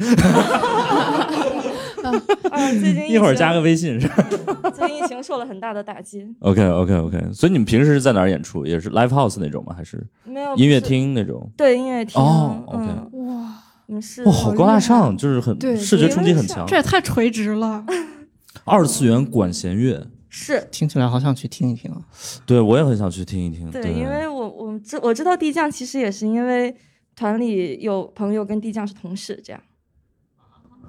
啊，最近一会儿加个微信是吧最近疫情受了很大的打击，OK OK OK，所以你们平时是在哪儿演出？也是 live house 那种吗？还是没有音乐厅那种？对音乐厅。哦，OK 嗯，哇，你们是哇，好高大上，就是很对视觉冲击很强。这也太垂直了。二次元管弦乐，是听起来好想去听一听啊！对我也很想去听一听。对，因为我我知我知道地酱其实也是因为团里有朋友跟地酱是同事，这样。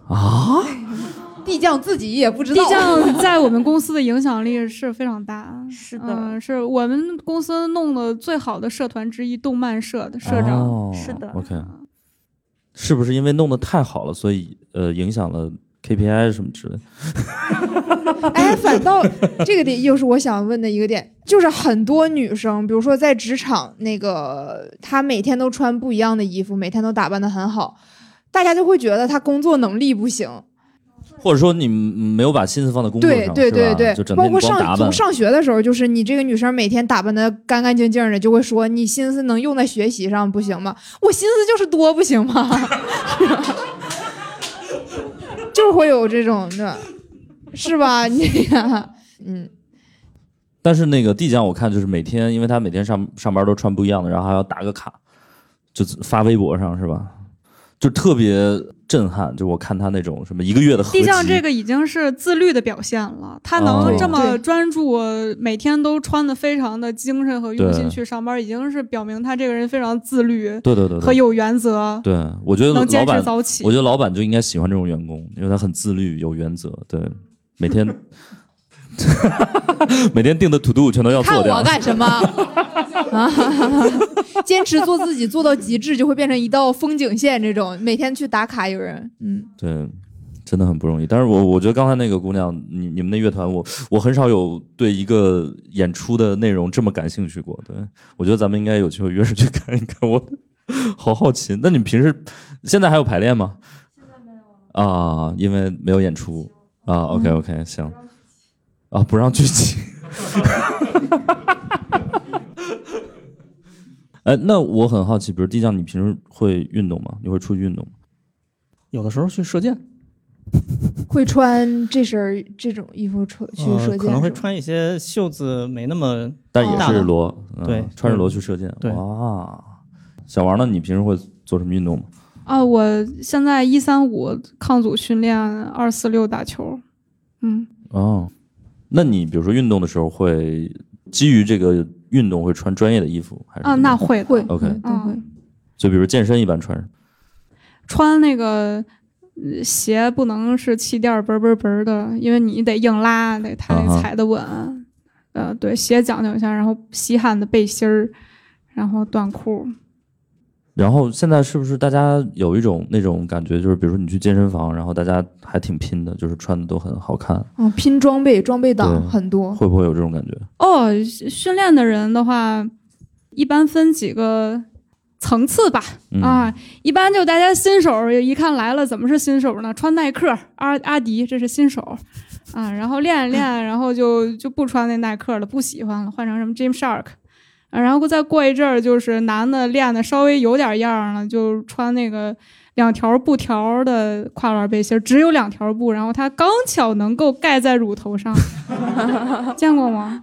啊，地酱自己也不知道。地酱在我们公司的影响力是非常大。是的嗯，是我们公司弄的最好的社团之一，动漫社的社长。哦是的 OK，是不是因为弄得太好了，所以呃影响了 KPI 什么之类的。哎，反倒这个点又是我想问的一个点，就是很多女生，比如说在职场，那个她每天都穿不一样的衣服，每天都打扮的很好，大家就会觉得他工作能力不行。或者说你没有把心思放在工作上，对对对是吧就，整天包括上从。上学的时候，就是你这个女生每天打扮的干干净净的，就会说你心思能用在学习上不行吗？我心思就是多不行吗？就会有这种的，是吧？你呀，嗯，但是那个地酱我看就是每天，因为他每天上上班都穿不一样的，然后还要打个卡，就发微博上是吧？就特别震撼，就我看他那种什么一个月的合集，地酱这个已经是自律的表现了，他哦能这么专注，每天都穿的非常的精神和用心去上班，已经是表明他这个人非常自律对对对对，和有原则，对，我觉得老能坚持板，早起我。觉得老板就应该喜欢这种员工，因为他很自律、有原则，对，每天 每天定的 to do 全都要做掉我。干什么？啊，坚持做自己，做到极致，就会变成一道风景线。这种每天去打卡，有人，嗯，对，真的很不容易。但是我我觉得刚才那个姑娘，你你们那乐团，我我很少有对一个演出的内容这么感兴趣过。对我觉得咱们应该有机会约着去看一看，我 好好奇。那你们平时现在还有排练吗？现在没有啊，因为没有演出啊。OK OK，行啊，不让聚集。哎，那我很好奇，比如地酱，你平时会运动吗？你会出去运动吗？有的时候去射箭，会穿这身儿这种衣服出去呃射箭、可能会穿一些袖子没那么但也是螺，嗯对穿着罗去射箭。对哇，小王呢？你平时会做什么运动吗？啊，我现在一三五抗阻训练，二四六打球。嗯，哦，那你比如说运动的时候会基于这个运动会穿专业的衣服，还是啊，那会的会 OK 会都会。就比如健身一般穿什么穿那个呃鞋不能是气垫儿嘣儿嘣儿嘣儿的，因为你得硬拉，得他啊哈得踩得稳。呃，对，鞋讲究一下，然后吸汗的背心儿，然后短裤。然后现在是不是大家有一种那种感觉，就是比如说你去健身房，然后大家还挺拼的，就是穿的都很好看，嗯，拼装备，装备党很多。会不会有这种感觉？哦，训训练的人的话，一般分几个层次吧。嗯、啊，一般就大家新手一看来了，怎么是新手呢？穿耐克、阿阿迪，这是新手啊。然后练一练，然后就就不穿那耐克了，不喜欢了，换成什么 Gymshark。啊，然后再过一阵儿，就是男的练的稍微有点样了，就穿那个两条布条的跨栏背心儿，只有两条布，然后它刚巧能够盖在乳头上，见过吗？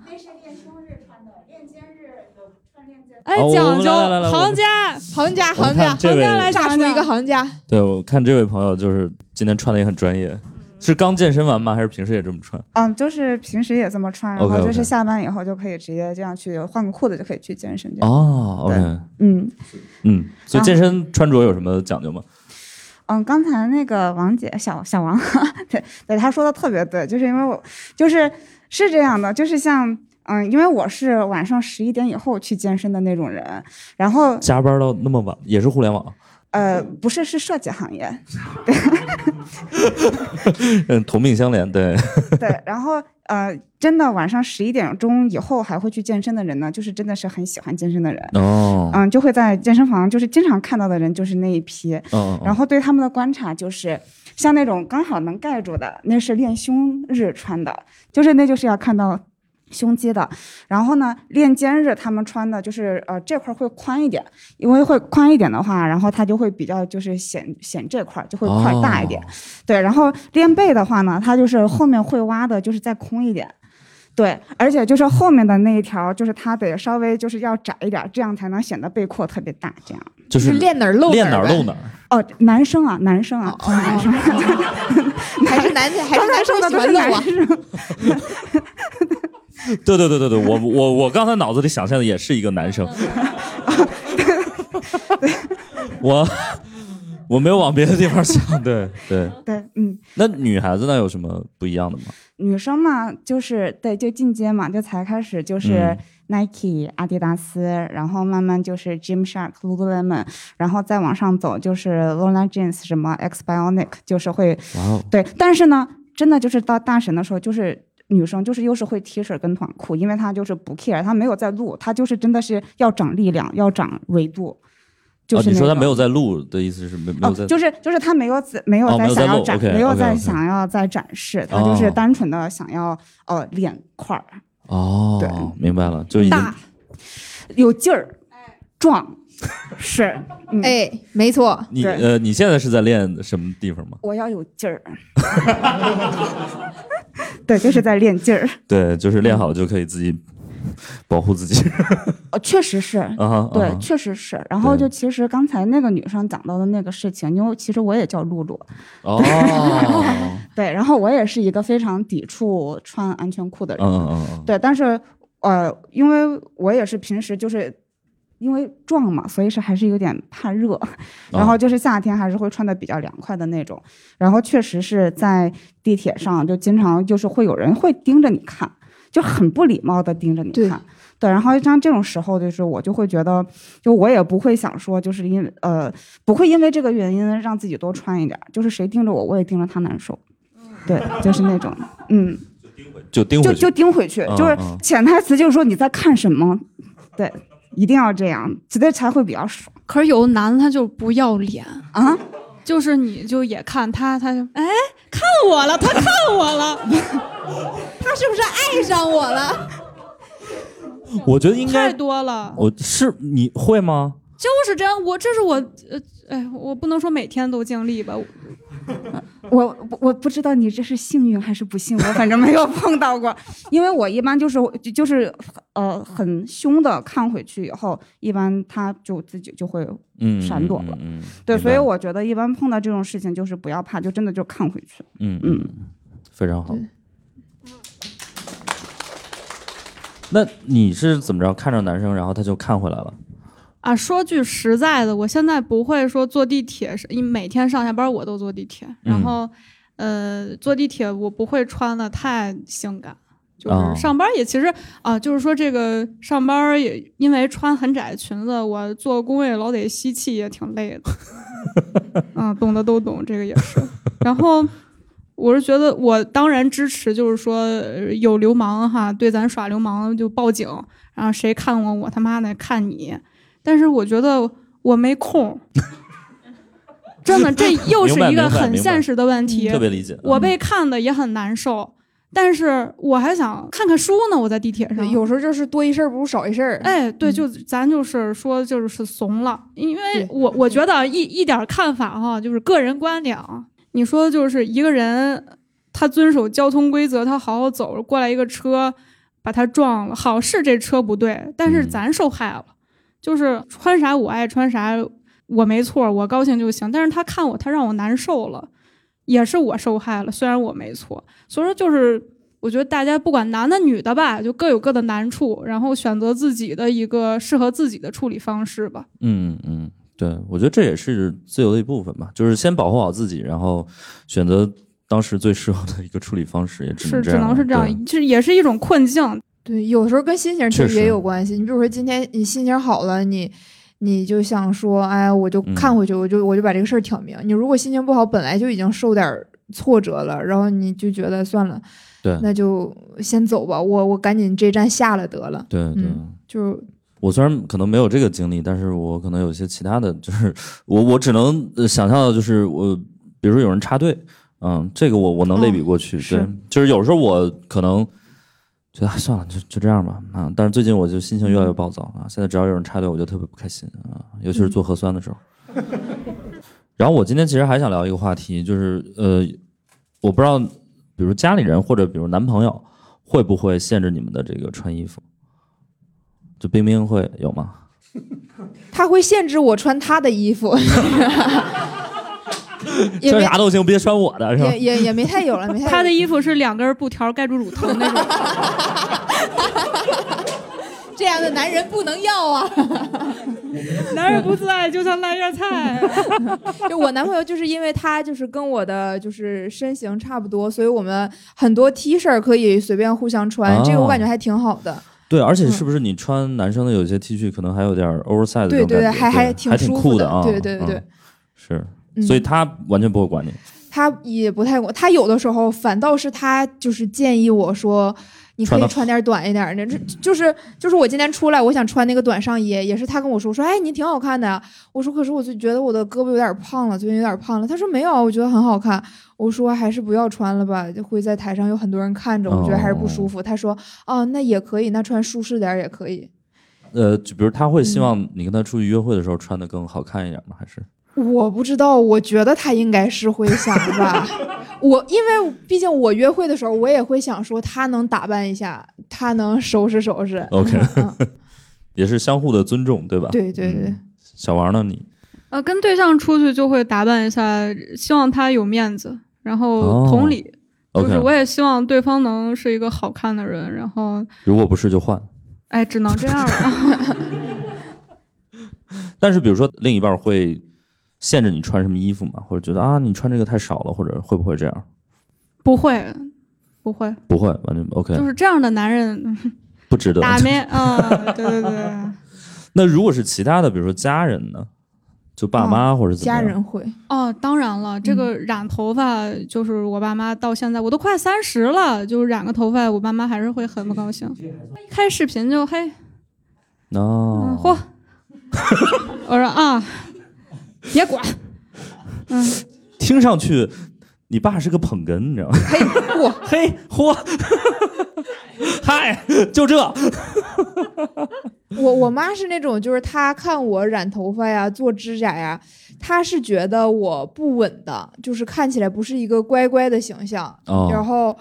哎讲究行家，行家，行家，行家来炸出一个行家。对我看这位朋友就是今天穿的也很专业，是刚健身完吗？还是平时也这么穿？嗯，就是平时也这么穿，然后就是下班以后就可以直接这样去换个裤子就可以去健身这样。哦，OK，嗯嗯，所以健身穿着有什么讲究吗？嗯，刚才那个王姐小小王，对 对，他说的特别对，就是因为我就是是这样的，就是像嗯，因为我是晚上十一点以后去健身的那种人，然后加班到那么晚，也是互联网？呃不是是设计行业，嗯，同病相怜，对，对，然后呃，真的晚上十一点钟以后还会去健身的人呢，就是真的是很喜欢健身的人，哦，嗯，就会在健身房就是经常看到的人就是那一批，嗯，然后对他们的观察就是，像那种刚好能盖住的，那是练胸日穿的，就是那就是要看到胸肌的。然后呢，练肩日他们穿的就是呃这块儿会宽一点，因为会宽一点的话，然后它就会比较就是显显这块儿就会块儿大一点。哦对，然后练背的话呢，它就是后面会挖的就是再空一点。对，而且就是后面的那一条，就是它得稍微就是要窄一点，这样才能显得背阔特别大。这样就是练哪儿露练哪儿呗哪儿露哪儿。哦，男生啊，男生啊，哦 男生，还是男还是 男生的都是喜欢露啊？男生。对对对对对，我我我刚才脑子里想象的也是一个男生，我我没有往别的地方想，对对。对，嗯，那女孩子呢有什么不一样的吗？女生嘛，就是对，就进阶嘛，就才开始就是嗯 Nike、阿迪达斯，然后慢慢就是 Gymshark、Lululemon，然后再往上走就是 Lola Jeans 什么 X Bionic，就是会对，但是呢，真的就是到大神的时候，就是女生就是又是会 T 恤跟短裤，因为她就是不 care，她没有在录，她就是真的是要长力量，要长维度。就是、哦，你说她没有在录的意思是没没有在，哦，就是就是她没有在没有在想要展没有在想要在展示，他就是哦。单纯的想要呃脸块儿，哦，对。明白了，就是大，有劲儿，壮，是，嗯，哎，没错，你呃，你现在是在练什么地方吗？我要有劲儿，对，就是在练劲儿，对，就是练好就可以自己保护自己。呃，确实是，对，确实是。然后就其实刚才那个女生讲到的那个事情，因为其实我也叫露露，哦，对，然后我也是一个非常抵触穿安全裤的人，嗯嗯嗯对，但是呃，因为我也是平时就是。因为壮嘛，所以是还是有点怕热，然后就是夏天还是会穿的比较凉快的那种。然后确实是在地铁上，就经常就是会有人会盯着你看，就很不礼貌的盯着你看。对，然后像这种时候，就是我就会觉得，就我也不会想说，就是因为呃，不会因为这个原因让自己多穿一点儿。就是谁盯着我，我也盯着他难受。对，就是那种，嗯，就盯回去就就盯回去，就是潜台词就是说你在看什么，对，一定要这样，觉得才会比较爽可是有的男的他就不要脸，啊。就是你就也看他，他就哎看我了，他看我了，他是不是爱上我了？我觉得应该太，多了，我是你会吗？就是这样。我这是我呃哎，我不能说每天都经历吧，我我不知道你这是幸运还是不幸，我反正没有碰到过，因为我一般就是就就是呃很凶的看回去以后，一般他就自己就会嗯，闪躲了嗯，嗯对，所以我觉得一般碰到这种事情就是不要怕，就真的就看回去。嗯嗯嗯，非常好。那你是怎么着？看着男生，然后他就看回来了？啊，说句实在的，我现在不会说坐地铁，是因为每天上下班我都坐地铁，然嗯后，呃，坐地铁我不会穿的太性感，就哦是上班也其实啊，就是说这个上班也因为穿很窄的裙子，我做工位老得吸气，也挺累的。嗯，懂的都懂，这个也是。然后我是觉得，我当然支持，就是说呃有流氓哈，对咱耍流氓就报警，然后谁看我，我他妈的看你。但是我觉得我没空，真的，这又是一个很现实的问题。特别理解。我嗯被看的也很难受，但是我还想看看书呢。我在地铁上，有时候就是多一事儿不如少一事儿。哎，对，嗯就咱就是说，就是怂了，因为我我觉得一一点儿看法哈，就是个人观点啊。你说就是一个人，他遵守交通规则，他好好走，过来一个车把他撞了，好是这车不对，但是嗯咱受害了，就是穿啥我爱穿啥，我没错，我高兴就行。但是他看我，他让我难受了，也是我受害了，虽然我没错。所以说就是。我觉得大家不管男的女的吧，就各有各的难处，然后选择自己的一个适合自己的处理方式吧。嗯嗯，对，我觉得这也是自由的一部分吧，就是先保护好自己，然后选择当时最适合的一个处理方式，也只是，只能是这样对，这也是一种困境。对，有时候跟心情其确实实也有关系。你比如说今天你心情好了，你你就想说，哎，我就嗯看回去，我就我就把这个事儿挑明。你如果心情不好，本来就已经受点儿挫折了，然后你就觉得算了，对那就先走吧，我我赶紧这站下了得了。对对。嗯就我虽然可能没有这个经历，但是我可能有些其他的，就是我我只能呃想象的，就是我比如说有人插队，嗯，这个我我能类比过去，对，就是有时候我可能觉得、啊、算了，就就这样吧啊，但是最近我就心情越来越暴躁啊，现在只要有人插队，我就特别不开心啊，尤其是做核酸的时候。然后我今天其实还想聊一个话题，就是呃，我不知道，比如家里人或者比如男朋友会不会限制你们的这个穿衣服？就冰冰会有吗？他会限制我穿他的衣服，也 穿啥都行，别穿我的是吧也？也也没太有了，没太有他的衣服是两根布条盖住乳头那种，这样的男人不能要啊。男人不自爱就像烂叶菜。就我男朋友就是因为他就是跟我的就是身形差不多，所以我们很多 T 恤可以随便互相穿，哦这个我感觉还挺好的。对，而且是不是你穿男生的有些 T 恤可能还有点 oversize 的对对对，还还挺舒服的，酷啊！对对对对嗯，是，嗯所以他完全不会管你。他也不太管，他有的时候反倒是他就是建议我说，你可以穿点短一点的，这就是就是我今天出来，我想穿那个短上衣，也是他跟我说说，哎，你挺好看的呀。我说可是我就觉得我的胳膊有点胖了，最近有点胖了。他说没有，我觉得很好看。我说还是不要穿了吧，会在台上有很多人看着，我觉得还是不舒服。他说哦，那也可以，那穿舒适点也可以。呃，就比如他会希嗯望你跟他出去约会的时候穿的更好看一点吗？还是我不知道，我觉得他应该是会想吧。我因为毕竟我约会的时候，我也会想说他能打扮一下，他能收拾收拾。OK，嗯 也是相互的尊重，对吧？对对对，小王呢？你呃，跟对象出去就会打扮一下，希望他有面子，然后哦同理，就是我也希望对方能是一个好看的人，然后如果不是就换。哎，只能这样了。但是比如说另一半会限制你穿什么衣服吗？或者觉得啊你穿这个太少了，或者会不会这样？不会，不会，不会，完全 OK，就是这样的男人不值得。打面啊，对对对，那如果是其他的，比如说家人呢，就爸妈或者怎么样？家人会。哦，当然了，这个染头发就是我爸妈到现在我都快三十了，就染个头发，我爸妈还是会很不高兴。一开视频就嘿，嗯哦，嚯，我说啊，别管，嗯，听上去你爸是个捧哏，你知道吗？嘿，嚯，嘿，嚯，嗨，就这，我我妈是那种，就是她看我染头发呀、做指甲呀，她是觉得我不稳的，就是看起来不是一个乖乖的形象。哦然后，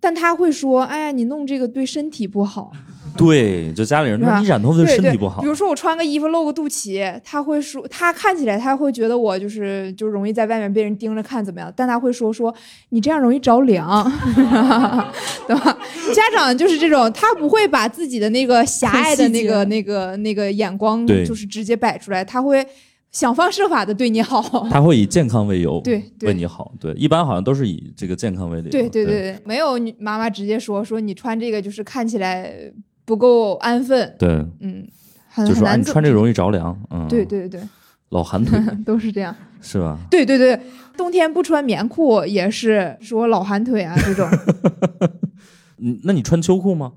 但她会说：“哎呀，你弄这个对身体不好。”对，就家里人说你染头发对身体不好比，如说我穿个衣服露个肚脐，他会说，他看起来他会觉得我就是就容易在外面被人盯着看怎么样？但他会说说你这样容易着凉，对吧？家长就是这种，他不会把自己的那个狭隘的那个那个那个眼光就是直接摆出来，他会想方设法的对你好。他会以健康为由，对对为你好，对，一般好像都是以这个健康为理由，对对对对，没有你妈妈直接说说你穿这个就是看起来不够安分，对，嗯，很就说啊很难走你穿这个容易着凉，嗯，对对对，老寒腿。都是这样。是吧？对对对，冬天不穿棉裤也是说老寒腿啊这种。嗯那你穿秋裤吗？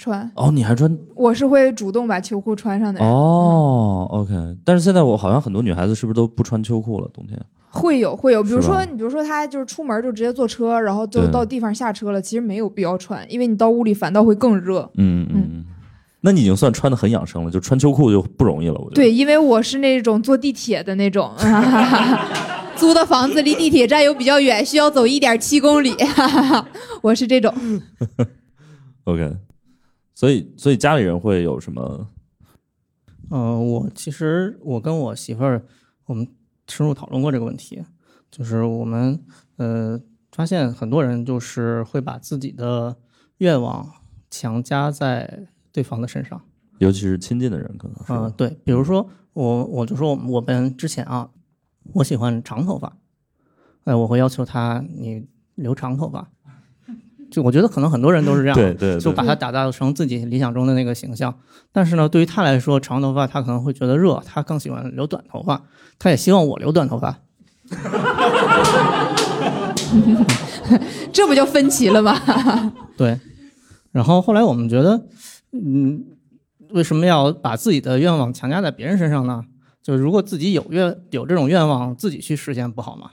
穿，哦，你还穿我是会主动把秋裤穿上的人。哦，OK。但是现在我好像很多女孩子是不是都不穿秋裤了？冬天会有会有，比如说你比如说她就是出门就直接坐车，然后就到地方下车了，其实没有必要穿，因为你到屋里反倒会更热。嗯嗯嗯，那你已经算穿的很养生了，就穿秋裤就不容易了，我觉得。对，因为我是那种坐地铁的那种，租的房子离地铁站又比较远，需要走一点七公里，我是这种。OK，所以所以家里人会有什么？呃，我其实我跟我媳妇儿，我们深入讨论过这个问题，就是我们呃发现很多人就是会把自己的愿望强加在对方的身上。尤其是亲近的人，可能是。嗯、对，比如说我我就说我们之前啊，我喜欢长头发，哎，我会要求他你留长头发。就我觉得可能很多人都是这样，对对对就把它打造成自己理想中的那个形象。但是呢，对于他来说，长头发他可能会觉得热，他更喜欢留短头发，他也希望我留短头发。这不就分歧了吗？对，然后后来我们觉得，嗯，为什么要把自己的愿望强加在别人身上呢？就如果自己有愿有这种愿望，自己去实现不好吗？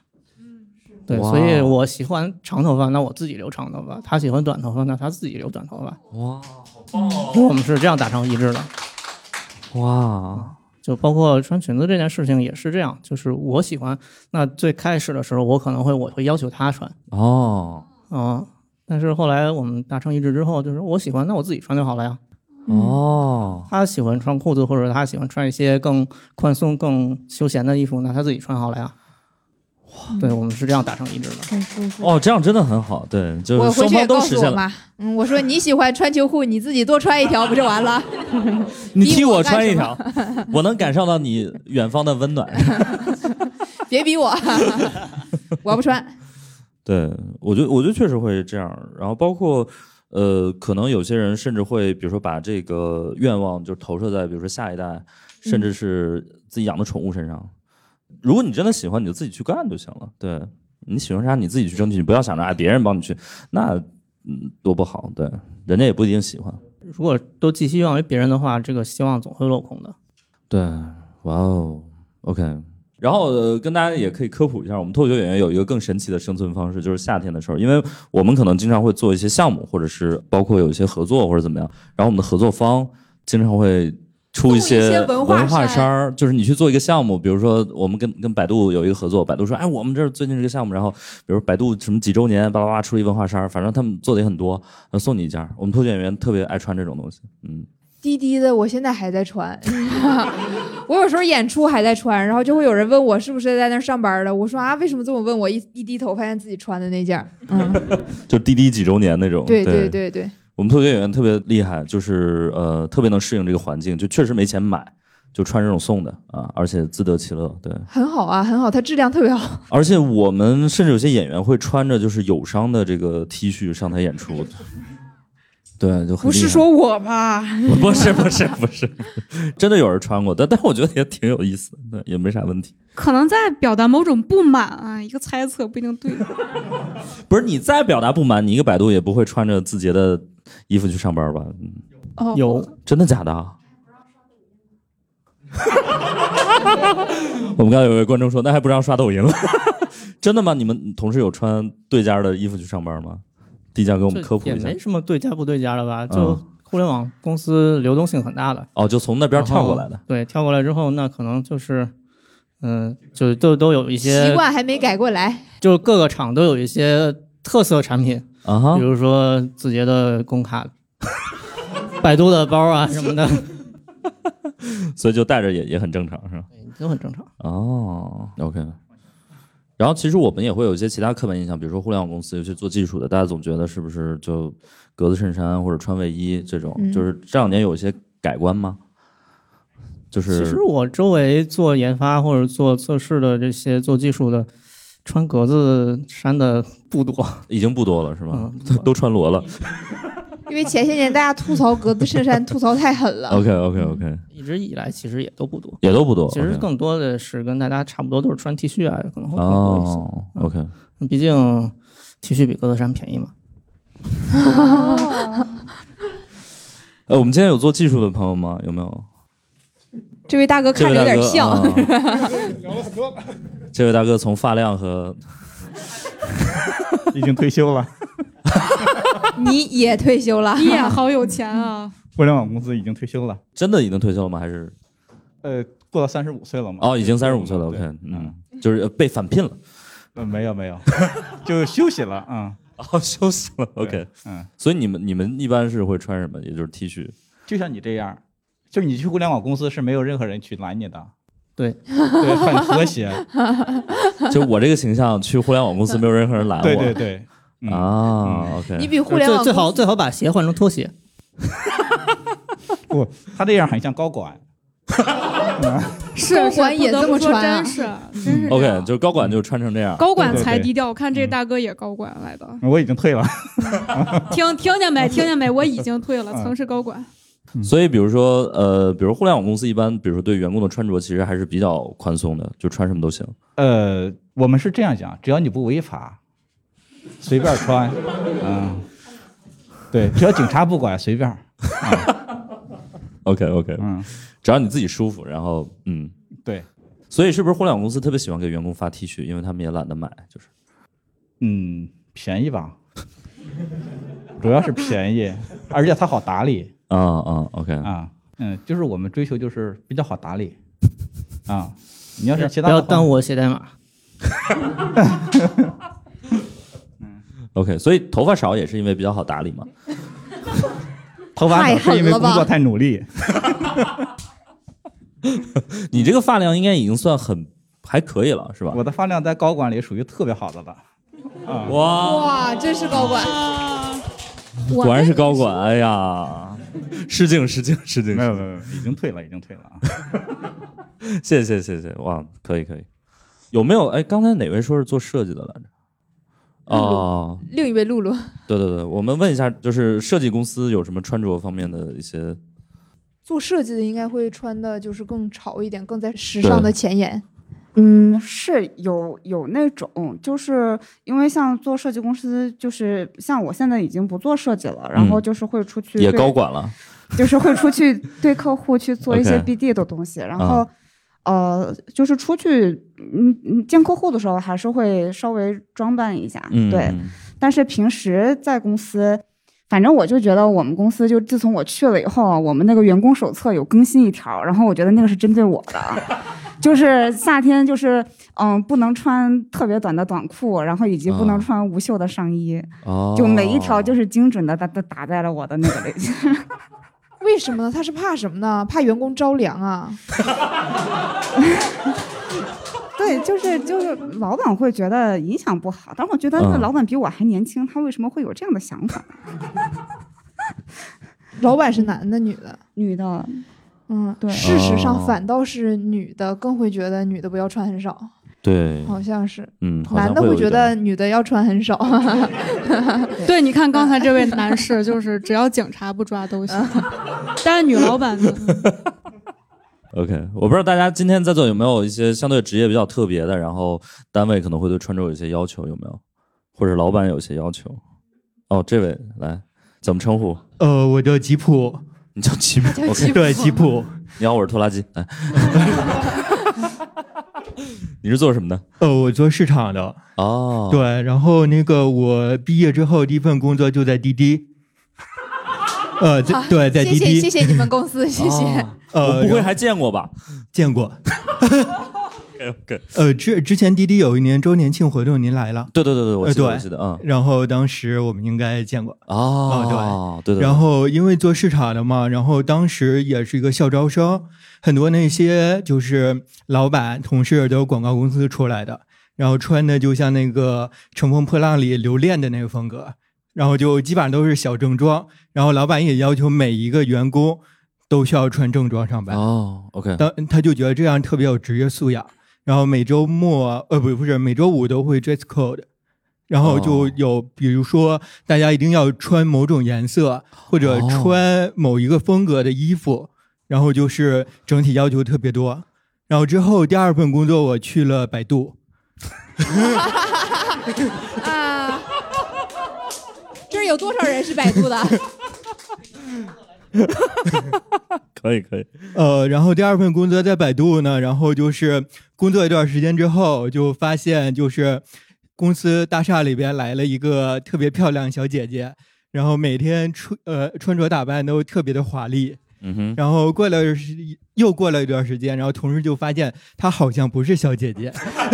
对，所以我喜欢长头发，那我自己留长头发；他喜欢短头发，那他自己留短头发。哇，我们是这样达成一致的。哇，就包括穿裙子这件事情也是这样，就是我喜欢，那最开始的时候我可能会我会要求他穿，哦啊、但是后来我们达成一致之后，就是我喜欢，那我自己穿就好了呀。哦，他喜欢穿裤子，或者他喜欢穿一些更宽松、更休闲的衣服，那他自己穿好了呀。对，我们是这样达成一致的。很舒服。哦，这样真的很好，对，就双方都实现了。嗯，我说你喜欢穿秋裤，你自己多穿一条不就完了？你替我穿一条，我能感受到你远方的温暖。别逼我，我不穿。对，我觉得我觉得确实会这样。然后包括呃，可能有些人甚至会，比如说把这个愿望就投射在，比如说下一代，甚至是自己养的宠物身上。如果你真的喜欢，你就自己去干就行了。对你喜欢啥，你自己去争取，你不要想着哎别人帮你去，那嗯多不好。对，人家也不一定喜欢。如果都寄希望于别人的话，这个希望总会落空的。对，哇哦，OK。然后、呃、跟大家也可以科普一下，我们脱口秀演员有一个更神奇的生存方式，就是夏天的时候，因为我们可能经常会做一些项目，或者是包括有一些合作或者怎么样，然后我们的合作方经常会出一些文化衫衫儿，就是你去做一个项目，比如说我们跟跟百度有一个合作，百度说，哎，我们这儿最近这个项目，然后比如百度什么几周年，巴拉巴拉出了一文化衫儿，反正他们做的也很多，呃送你一件儿。我们脱口秀演员特别爱穿这种东西，嗯。滴滴的，我现在还在穿。我有时候演出还在穿，然后就会有人问我是不是在那儿上班的。我说啊，为什么这么问我？一一低头发现自己穿的那件儿。嗯，就滴滴几周年那种。对对对对，我们特别演员特别厉害，就是呃特别能适应这个环境，就确实没钱买，就穿这种送的啊，而且自得其乐。对，很好啊，很好，它质量特别好。而且我们甚至有些演员会穿着就是友商的这个 T 恤上台演出。对，就很不是说我吧？不是不是不是，真的有人穿过，但但我觉得也挺有意思的，对，也没啥问题。可能在表达某种不满啊，一个猜测不一定对。不是你再表达不满，你一个百度也不会穿着字节的衣服去上班吧？有真的假的？我们刚才有位观众说，那还不让刷抖音了？真的吗？你们同事有穿对家的衣服去上班吗？地价给我们科普一下也没。什么对家不对家的吧？就嗯互联网公司流动性很大的。哦，就从那边跳过来的。对，跳过来之后，那可能就是，嗯、就都都有一些习惯还没改过来。就各个厂都有一些特色产品，啊哈比，如说字节的工卡、百度的包啊什么的，所以就带着也也很正常，是吧？都很正常。哦，OK。然后其实我们也会有一些其他刻板印象，比如说互联网公司，尤其做技术的，大家总觉得是不是就格子衬衫或者穿卫衣这种？嗯就是这两年有一些改观吗？就是其实我周围做研发或者做测试的这些做技术的，穿格子衫的不多。已经不多了，是吧？嗯，都都穿罗了。因为前些年大家吐槽格子衬衫吐槽太狠了。OK OK OK，一直以来其实也都不多。也都不多。其实更多的是跟大家差不多，都是穿 T 恤啊，可能会更多一些。哦，OK，毕竟 T 恤比格子衫便宜嘛。呃，我们今天有做技术的朋友吗？有没有？这位大哥看着有点像。啊聊了很多。这位大哥从发量和已经退休了，你也退休了，你也好有钱啊！互联网公司已经退休了，真的已经退休了吗？还是呃，过了三十五岁了吗？哦，已经三十五岁了。OK，嗯，就是呃被返聘了，呃，没有没有，就休息了嗯。哦，休息了。OK，嗯，所以你们你们一般是会穿什么？也就是 T 恤。就像你这样，就你去互联网公司是没有任何人去拦你的，对，对，很和谐。就我这个形象去互联网公司，没有任何人拦我。对对对，嗯啊，OK，你比互联网最最好最好把鞋换成拖鞋。不，他这样很像高管。是高管也这么穿啊真是真是 OK，就是高管就穿成这样。高管对对对才低调。我看这大哥也高管来的，我已经退了。听听见没？听见没？我已经退了，嗯曾是高管。所以，比如说，呃，比如互联网公司一般，比如说对员工的穿着其实还是比较宽松的，就穿什么都行。呃，我们是这样讲，只要你不违法，随便穿，嗯，对，只要警察不管，随便。OK OK，嗯，只要你自己舒服，然后嗯，对，所以是不是互联网公司特别喜欢给员工发 T 恤，因为他们也懒得买，就是嗯，便宜吧，主要是便宜，而且它好打理啊啊 OK，啊。嗯，就是我们追求就是比较好打理啊。你要是其他的话不要耽误我写代码。OK，所以头发少也是因为比较好打理嘛。头发少是因为工作太努力。你这个发量应该已经算很还可以了，是吧？我的发量在高管里属于特别好的了。啊，哇，哇，真是高管。果然是高管，哎呀，失敬失敬失敬没，有没有，已经退了，已经退了啊。谢谢谢谢谢，哇，可以可以。有没有？哎，刚才哪位说是做设计的来着？哦，另一位露露，对对对，我们问一下，就是设计公司有什么穿着方面的一些？做设计的应该会穿的就是更潮一点，更在时尚的前沿。嗯，是有有那种，就是因为像做设计公司，就是像我现在已经不做设计了，然后就是会出去也高管了，就是会出去对 客户去做一些 BD 的东西，然啊后。呃，就是出去，嗯嗯，见客户的时候还是会稍微装扮一下，嗯，对。嗯但是平时在公司，反正我就觉得我们公司就自从我去了以后啊，我们那个员工手册有更新一条，然后我觉得那个是针对我的，就是夏天就是嗯不能穿特别短的短裤，然后以及不能啊穿无袖的上衣，哦，就每一条就是精准的打打打在了我的那个类型。为什么呢？他是怕什么呢？怕员工着凉啊？对，就是就是老板会觉得影响不好，但是我觉得那嗯老板比我还年轻，他为什么会有这样的想法？老板是男的女的？女的，嗯，对事实上哦反倒是女的更会觉得女的不要穿很少，对，好像是。嗯，男的会觉得女的要穿很少，对，你看刚才这位男士，就是只要警察不抓都行，但是女老板呢？OK，我不知道大家今天在座有没有一些相对职业比较特别的，然后单位可能会对穿着有一些要求，有没有？或者老板有些要求？哦，这位来，怎么称呼？呃，我叫吉普，你叫吉普叫吉？OK，普对，吉普。你好，我是拖拉机。来，你是做什么的？呃，我做市场的。哦，对，然后那个我毕业之后第一份工作就在滴滴。呃，在对，在滴滴。谢谢谢你们公司，谢谢。哦呃，不会还见过吧见过。呃，之之前滴滴有一年周年庆活动，您来了。对对对对，我呃记得记得，嗯，然后当时我们应该见过。哦，对对对，然后因为做市场的嘛，然后当时也是一个校招生，很多那些就是老板同事都是广告公司出来的，然后穿的就像那个《乘风破浪》里留恋的那个风格，然后就基本上都是小正装，然后老板也要求每一个员工都需要穿正装上班。哦，OK，当他就觉得这样特别有职业素养，然后每周末呃不不是每周五都会 dress code，然后就哦有比如说大家一定要穿某种颜色或者哦穿某一个风格的衣服，然后就是整体要求特别多。然后之后第二份工作我去了百度，啊，这儿有多少人是百度的？可以可以，呃，然后第二份工作在百度呢，然后就是工作一段时间之后，就发现就是公司大厦里边来了一个特别漂亮小姐姐，然后每天穿呃穿着打扮都特别的华丽。嗯哼，然后过了时又过了一段时间，然后同事就发现她好像不是小姐姐，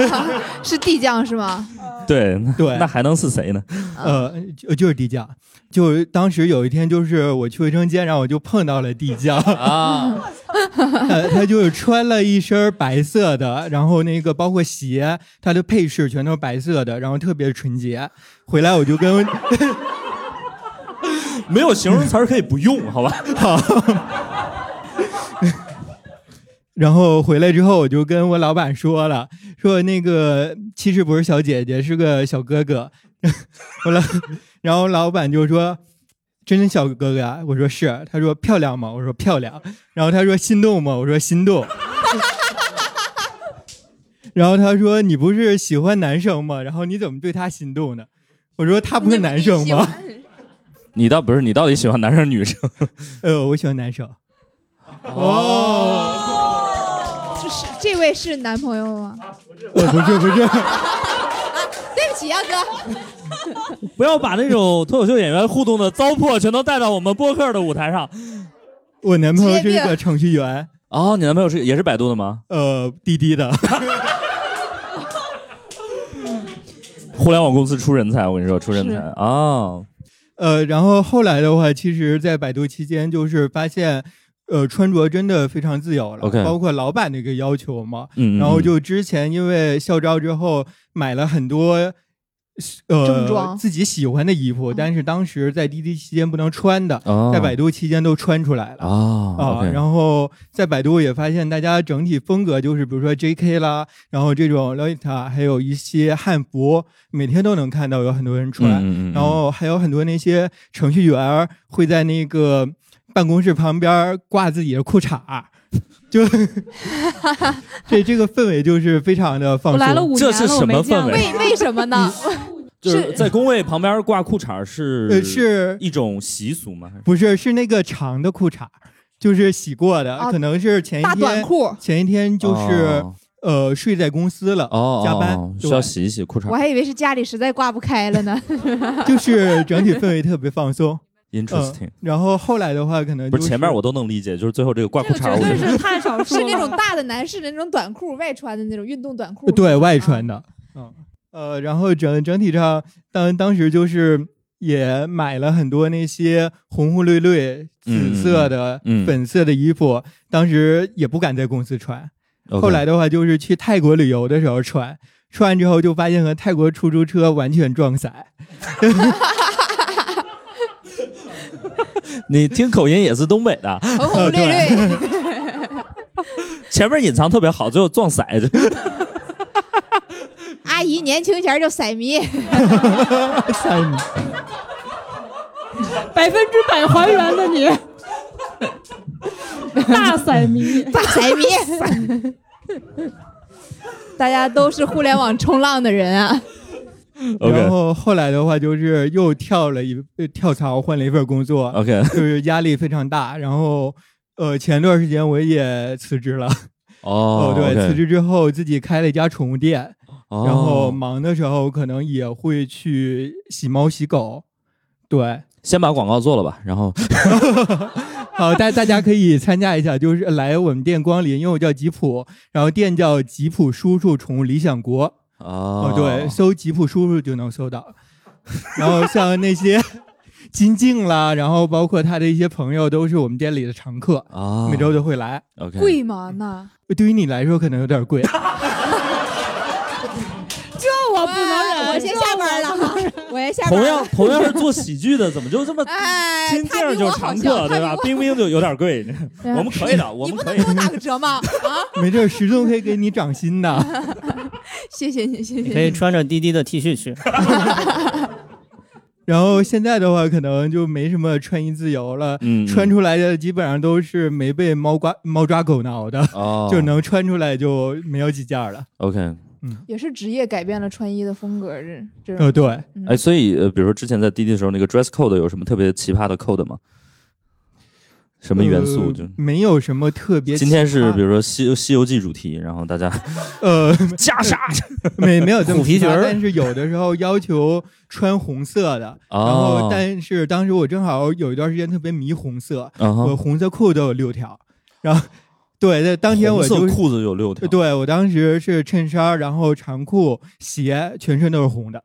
是地酱是吗？对对那还能是谁呢？呃，就就是地酱。就当时有一天，就是我去卫生间，然后我就碰到了地酱啊，呃，他就是穿了一身白色的，然后那个包括鞋，他的配饰全都是白色的，然后特别纯洁。回来我就跟 没有形容词可以不用，好吧？好，然后回来之后我就跟我老板说了，说那个其实不是小姐姐，是个小哥哥。我老，然后老板就说。真的小哥哥啊？我说是。他说漂亮吗？我说漂亮。然后他说心动吗？我说心动。然后他说你不是喜欢男生吗？然后你怎么对他心动呢？我说他不是男生吗？你倒不是，你到底喜欢男生女生？呃，我喜欢男生。哦，这是这位是男朋友吗？不是，不是不是。对不起啊，哥。不要把那种脱口秀演员互动的糟粕全都带到我们播客的舞台上。我男朋友是一个程序员。哦，你男朋友是也是百度的吗？呃，滴滴的。互联网公司出人才，我跟你说，出人才啊。哦呃，然后后来的话，其实，在百度期间，就是发现，呃，穿着真的非常自由了 OK 包括老板的一个要求嘛。嗯嗯然后就之前因为校招之后买了很多呃正装自己喜欢的衣服，但是当时在滴滴期间不能穿的，哦在百度期间都穿出来了。啊然后在百度也发现，大家整体风格就是，比如说 J.K. 啦，然后这种 Lolita，还有一些汉服，每天都能看到有很多人穿。嗯嗯嗯然后还有很多那些程序员会在那个办公室旁边挂自己的裤衩儿，就这这个氛围就是非常的放松。我来了五这是什么氛围？为为什么呢？就是在工位旁边挂裤衩是呃是一种习俗吗？是不是，是那个长的裤衩儿，就是洗过的，啊可能是前一大短天裤前一天就是、哦呃睡在公司了，哦加班哦需要洗一洗裤衩我还以为是家里实在挂不开了呢。就是整体氛围特别放松。，interesting 嗯。然后后来的话，可能就是不前面我都能理解，就是最后这个挂裤衩，我觉得太少是那种大的男士的那种短裤，外穿的那种运动短裤。对外穿的，嗯呃，然后整整体上当当时就是也买了很多那些红红绿绿、紫色的、粉色的衣服，当时也不敢在公司穿。后来的话，就是去泰国旅游的时候穿，穿完之后就发现和泰国出租车完全撞色。你听口音也是东北的，红红绿绿。前面隐藏特别好，最后撞色子。阿姨年轻前就色迷，色迷，百分之百还原的你，大色迷，大色迷。大家都是互联网冲浪的人啊！然后后来的话，就是又跳了一呃跳槽，换了一份工作。OK 就是压力非常大。然后呃，前段时间我也辞职了。哦 对辞职之后自己开了一家宠物店，哦然后忙的时候可能也会去洗猫洗狗。对，先把广告做了吧，然后好，大大家可以参加一下，就是来我们店光临，因为我叫吉普，然后店叫吉普叔叔宠物理想国。哦哦，对，搜吉普叔叔就能搜到。然后像那些 金靖啦，然后包括他的一些朋友，都是我们店里的常客，啊每周都会来。OK 贵吗？那对于你来说可能有点贵。这我不能忍，我先下班了哈，我先下。同样同样是做喜剧的，怎么就这么 哎，金他比靖就常我好笑客对吧？冰冰就有点贵，我们可以的，我们可以。给我打个折吗？啊，没事，石头可以给你涨薪的。谢谢你，谢谢你可以穿着滴滴的 T 恤去。然后现在的话，可能就没什么穿衣自由了，嗯嗯穿出来的基本上都是没被猫刮猫抓狗挠的，哦就能穿出来就没有几件了。OK，也是职业改变了穿衣的风格，这这种。呃，对，嗯。哎，所以呃，比如说之前在滴滴的时候，那个 dress code 有什么特别奇葩的 code 吗？什么元素？呃就？没有什么特别。今天是比如说西《西游记》主题，然后大家呃袈裟，没没有这么虎皮裙但是有的时候要求穿红色的，哦。然后但是当时我正好有一段时间特别迷红色，我红色裤都有六条，然后对，在当天我就裤子有六条，对我当时是衬衫，然后长裤、鞋，全身都是红的。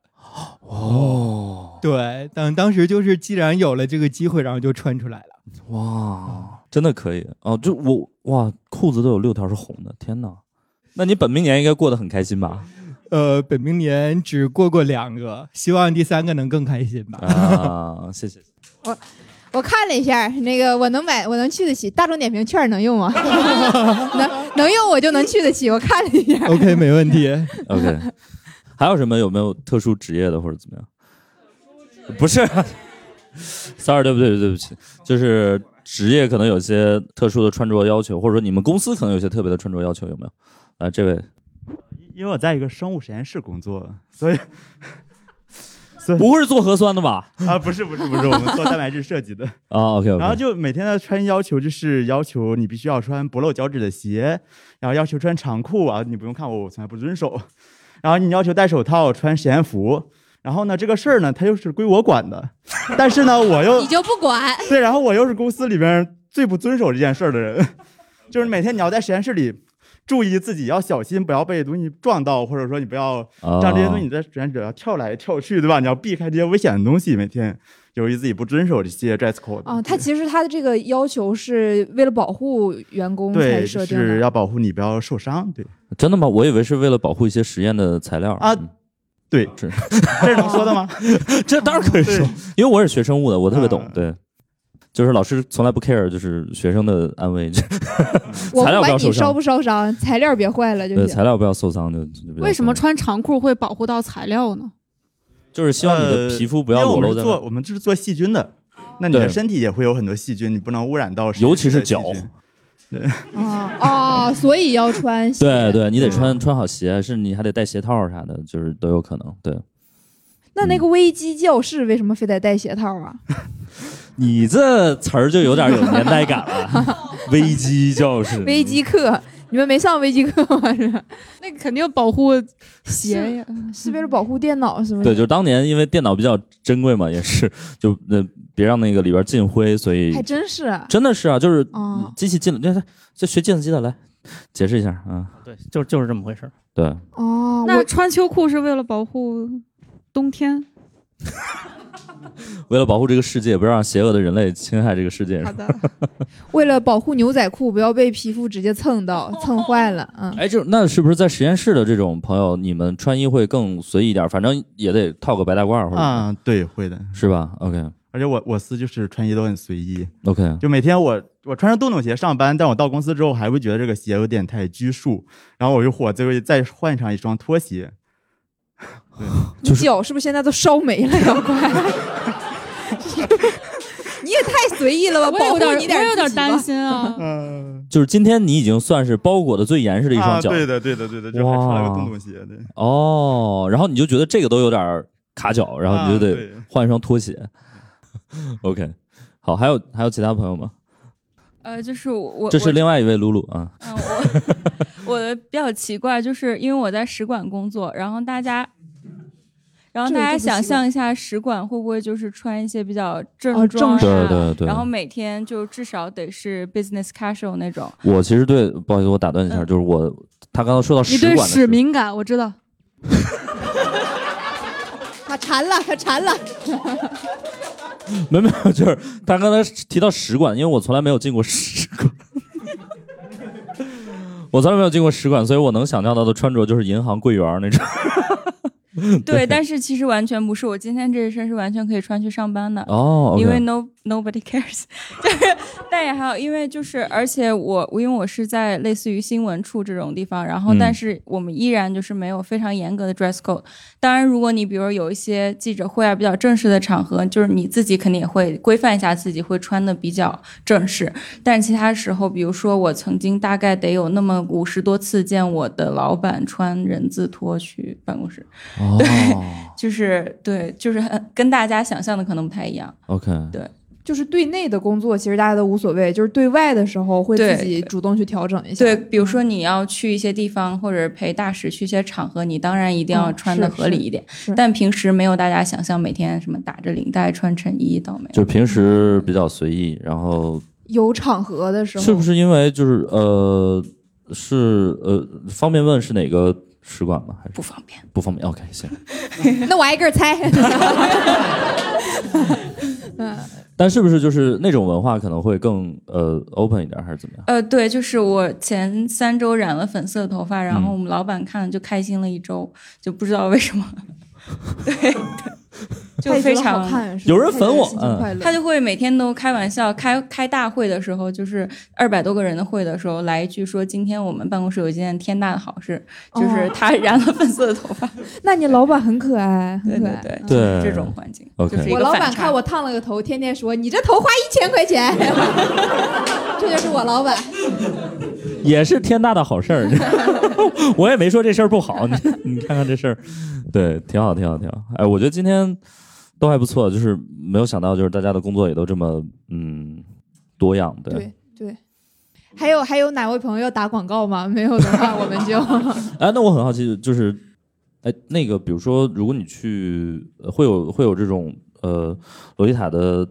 哦，对，当当时就是既然有了这个机会，然后就穿出来了。哇，真的可以哦！就我哇，裤子都有六条是红的，天哪！那你本命年应该过得很开心吧？呃，本命年只过过两个，希望第三个能更开心吧。啊，谢谢。我 我看了一下，那个我能买，我能去得起，大众点评券能用吗？能能用我就能去得起。我看了一下 OK，没问题。OK，还有什么有没有特殊职业的或者怎么样？不是，sorry，对不对？对不起，就是职业可能有些特殊的穿着要求，或者说你们公司可能有些特别的穿着要求，有没有？来，这位因为我在一个生物实验室工作，所以所以 不会是做核酸的吧？啊，不是不是不是，我们 做蛋白质设计的。啊，OK 然后就每天的穿衣要求就是要求你必须要穿不露脚趾的鞋，然后要求穿长裤啊，你不用看我，我从来不遵守。然后你要求戴手套、穿实验服。然后呢，这个事儿呢，它又是归我管的，但是呢，我又你就不管。对，然后我又是公司里边最不遵守这件事儿的人，就是每天你要在实验室里注意自己要小心，不要被东西撞到，或者说你不要哦让这些东西你在实验者要跳来跳去，对吧？你要避开这些危险的东西，每天由于自己不遵守这些 dress code。啊，他其实他的这个要求是为了保护员工才对，设定的。是要保护你不要受伤。对真的吗？我以为是为了保护一些实验的材料啊，对，这 这是能说的吗？这当然可以说，因为我是学生物的，我特别懂。嗯对，就是老师从来不 care，就是学生的安危，我材料不要受不管你烧不烧伤，材料别坏了就对，材料不要受伤就为什么穿长裤会保护到材料呢？就是希望你的皮肤不要裸露在做我们这是做细菌的，那你的身体也会有很多细菌，你不能污染到尤其是脚菌。对，啊哦，所以要穿 鞋。对对，你得穿穿好鞋，是你还得戴鞋套啥的，就是都有可能。对那那个危机教室为什么非得戴鞋套啊？你这词儿就有点有年代感了，危机教室，危机课，你们没上危机课吗？是 那肯定保护鞋呀。是为了保护电脑是吗？对，就是当年因为电脑比较珍贵嘛，也是就那别让那个里边进灰，所以还真是。真的是啊，就是哦机器进了，这这学计算机的来解释一下啊。对，就就是这么回事儿。对，哦，那穿秋裤是为了保护冬天。为了保护这个世界，不让邪恶的人类侵害这个世界。好的，为了保护牛仔裤不要被皮肤直接蹭到、蹭坏了，嗯，哎，就那是不是在实验室的这种朋友，你们穿衣会更随意一点？反正也得套个白大褂或者啊，对，会的，是吧？OK 而且我我司就是穿衣都很随意，OK，就每天我我穿上洞洞鞋上班，但我到公司之后还会觉得这个鞋有点太拘束，然后我就火，最后再换上一双拖鞋。你脚是不是现在都烧没了呀？快！你也太随意了吧，我有点，你点我有点担心啊。嗯，就是今天你已经算是包裹的最严实的一双脚，啊、对的，对的，对的，就还穿了个洞洞鞋，对。哦，然后你就觉得这个都有点卡脚，然后你就得换一双拖鞋。OK，好，还有还有其他朋友吗？呃，就是我我这是另外一位露露啊。嗯，我 我的比较奇怪，就是因为我在使馆工作，然后大家，然后大家想象一下，使馆会不会就是穿一些比较哦正装正对对对然后每天就至少得是 business casual 那种。我其实对，不好意思，我打断一下，就是我他刚刚说到你对使馆的时候屎敏感，我知道。他馋了，他馋了。没有没有，就是他刚才提到使馆，因为我从来没有进过使馆，我从来没有进过使馆，所以我能想象到的穿着就是银行柜员那种。对，但是其实完全不是，我今天这一身是完全可以穿去上班的。哦因为 no nobody cares，就是，但也还有，因为就是，而且我我因为我是在类似于新闻处这种地方，然后嗯但是我们依然就是没有非常严格的 dress code。当然，如果你比如有一些记者会啊比较正式的场合，就是你自己肯定也会规范一下自己，会穿的比较正式。但其他时候，比如说我曾经大概得有那么五十多次见我的老板穿人字拖去办公室。哦对，就是对，就是很跟大家想象的可能不太一样。OK，对，就是对内的工作，其实大家都无所谓，就是对外的时候会自己主动去调整一下。对，比如说你要去一些地方，或者陪大使去一些场合，你当然一定要嗯穿的合理一点。是但平时没有大家想象每天什么打着领带穿衬衣，倒没有。就平时比较随意，然后有场合的时候，是不是因为就是呃是呃方便问是哪个使馆吗？还是不方便？不方便。OK，行。那我挨个儿猜。但是不是就是那种文化可能会更呃 open 一点，还是怎么样？呃，对，就是我前三周染了粉色头发，然后嗯我们老板看了就开心了一周，就不知道为什么。对 对，就非常看有人粉我他就会每天都开玩笑，开开大会的时候，就是二百多个人的会的时候，来一句说今天我们办公室有一件天大的好事，就是哦。他染了粉色的头发。那你老板很可爱，很对对可爱。对，对这种环境 OK 就是我老板看我烫了个头，天天说你这头花一千块钱，这就是我老板。也是天大的好事儿，我也没说这事儿不好，你你看看这事儿，对，挺好，挺好，挺好。哎，我觉得今天都还不错，就是没有想到，就是大家的工作也都这么嗯多样，对。对对，还有还有哪位朋友要打广告吗？没有的话，我们就 哎，那我很好奇，就是，哎，那个，比如说，如果你去，呃会有会有这种呃，洛丽塔的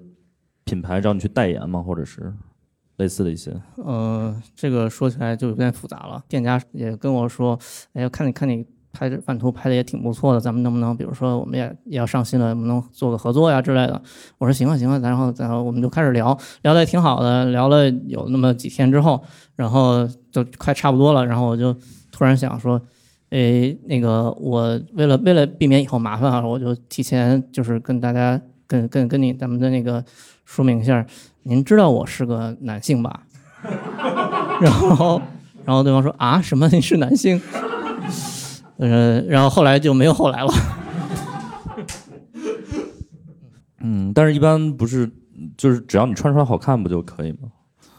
品牌找你去代言吗？或者是类似的一些？呃，这个说起来就有点复杂了。店家也跟我说，哎呀，看你看你拍这版图拍的也挺不错的，咱们能不能，比如说我们也也要上新了，能不能做个合作呀之类的？我说行啊行啊，然后然后我们就开始聊，聊的也挺好的，聊了有那么几天之后，然后就快差不多了，然后我就突然想说，诶，那个我为了为了避免以后麻烦啊，我就提前就是跟大家跟跟跟你咱们的那个说明一下，您知道我是个男性吧？然后然后对方说啊什么你是男性？呃，然后后来就没有后来了。嗯，但是一般不是，就是只要你穿出来好看不就可以吗？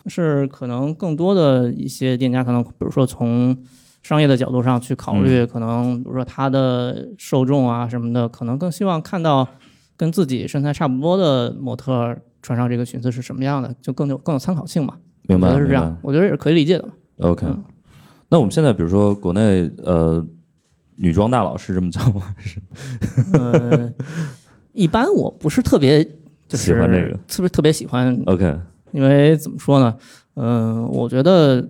是可能更多的一些店家可能，比如说从商业的角度上去考虑，可能比如说他的受众啊什么的，可能更希望看到跟自己身材差不多的模特穿上这个裙子是什么样的，就更有更有参考性嘛。明白是这，样我觉得也是可以理解的。OK，、那我们现在比如说国内呃女装大佬是这么叫吗？是呃，一般我不是特别就是喜欢这个特别特别喜欢 OK 因为怎么说呢？嗯、我觉得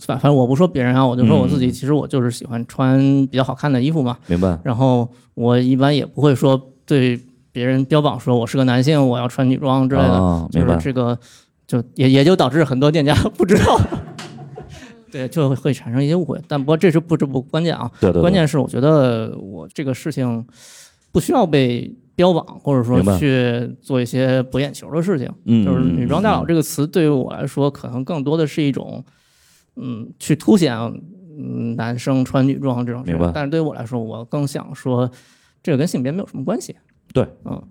反反正我不说别人啊，我就说我自己，嗯其实我就是喜欢穿比较好看的衣服嘛。明白然后我一般也不会说对别人标榜说我是个男性，我要穿女装之类的，就是这个就也也就导致很多店家 不知道。对，就会产生一些误会，但不过这是不这不关键啊。对对对关键是我觉得我这个事情不需要被标榜，或者说去做一些博眼球的事情。嗯就是“嗯嗯女装大佬”这个词对于我来说，可能更多的是一种，嗯，去凸显嗯男生穿女装这种事明白但是对于我来说，我更想说，这个跟性别没有什么关系。对，嗯。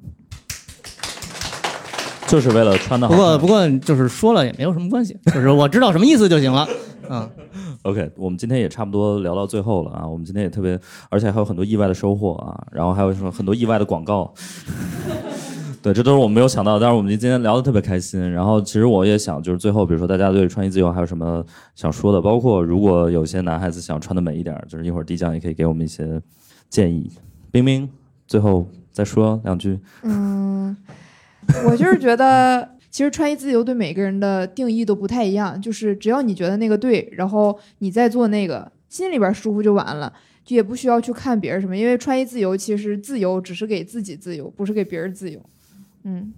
就是为了穿的好看。不过不过就是说了也没有什么关系，就是我知道什么意思就行了。嗯。OK，我们今天也差不多聊到最后了啊！我们今天也特别，而且还有很多意外的收获啊，然后还有什么很多意外的广告。对，这都是我们没有想到的，但是我们今天聊得特别开心。然后其实我也想，就是最后，比如说大家对穿衣自由还有什么想说的，包括如果有些男孩子想穿的美一点，就是一会儿迪酱也可以给我们一些建议。冰冰，最后再说两句。嗯，我就是觉得，其实穿衣自由对每个人的定义都不太一样，就是只要你觉得那个对，然后你再做那个，心里边舒服就完了，就也不需要去看别人什么，因为穿衣自由其实自由只是给自己自由，不是给别人自由。嗯，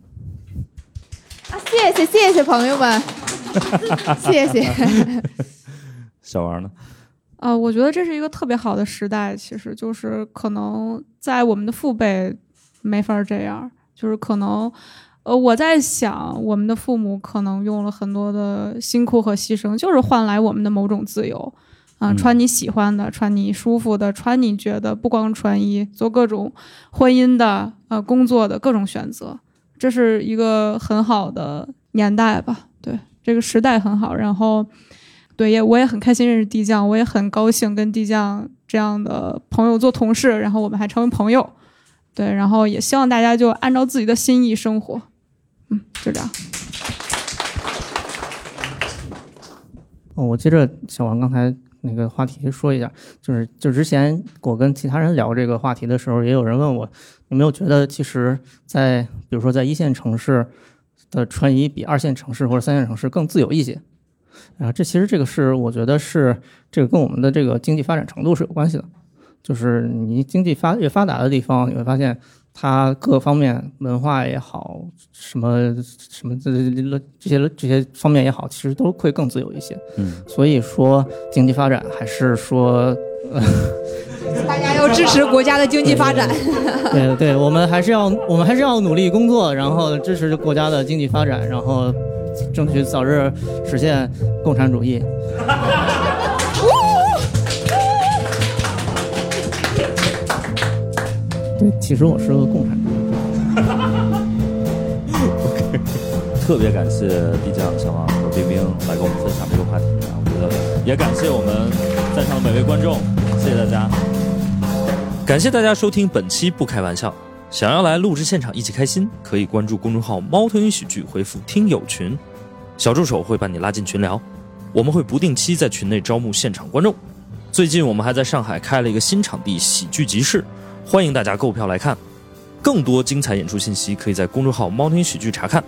啊，谢谢谢谢朋友们，谢谢。小王呢？呃，我觉得这是一个特别好的时代，其实就是可能在我们的父辈没法这样，就是可能，呃，我在想，我们的父母可能用了很多的辛苦和牺牲，就是换来我们的某种自由。啊、嗯穿你喜欢的，穿你舒服的，穿你觉得不光穿衣，做各种婚姻的、呃工作的各种选择，这是一个很好的年代吧？对，这个时代很好，然后。对，也我也很开心认识地酱，我也很高兴跟地酱这样的朋友做同事，然后我们还成为朋友。对，然后也希望大家就按照自己的心意生活。嗯，就这样。哦，我接着小王刚才那个话题说一下，就是就之前我跟其他人聊这个话题的时候，也有人问我有没有觉得，其实在，比如说在一线城市的穿衣比二线城市或者三线城市更自由一些。啊，这其实这个是我觉得是这个跟我们的这个经济发展程度是有关系的，就是你经济发越发达的地方，你会发现它各方面文化也好，什么什么这这些这些方面也好，其实都会更自由一些。嗯，所以说经济发展还是说，呃，大家要支持国家的经济发展。对 对，我们还是要我们还是要努力工作，然后支持国家的经济发展，然后争取早日实现共产主义。对，其实我是个共产主义。OK，特别感谢地酱、小王和冰冰来跟我们分享这个话题啊！我觉得也感谢我们在场的每位观众，谢谢大家。感谢大家收听本期《不开玩笑》。想要来录制现场一起开心，可以关注公众号“猫头鹰喜剧”，回复“听友群”，小助手会把你拉进群聊。我们会不定期在群内招募现场观众。最近我们还在上海开了一个新场地——喜剧集市，欢迎大家购票来看。更多精彩演出信息可以在公众号“猫听喜剧”查看。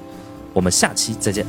我们下期再见。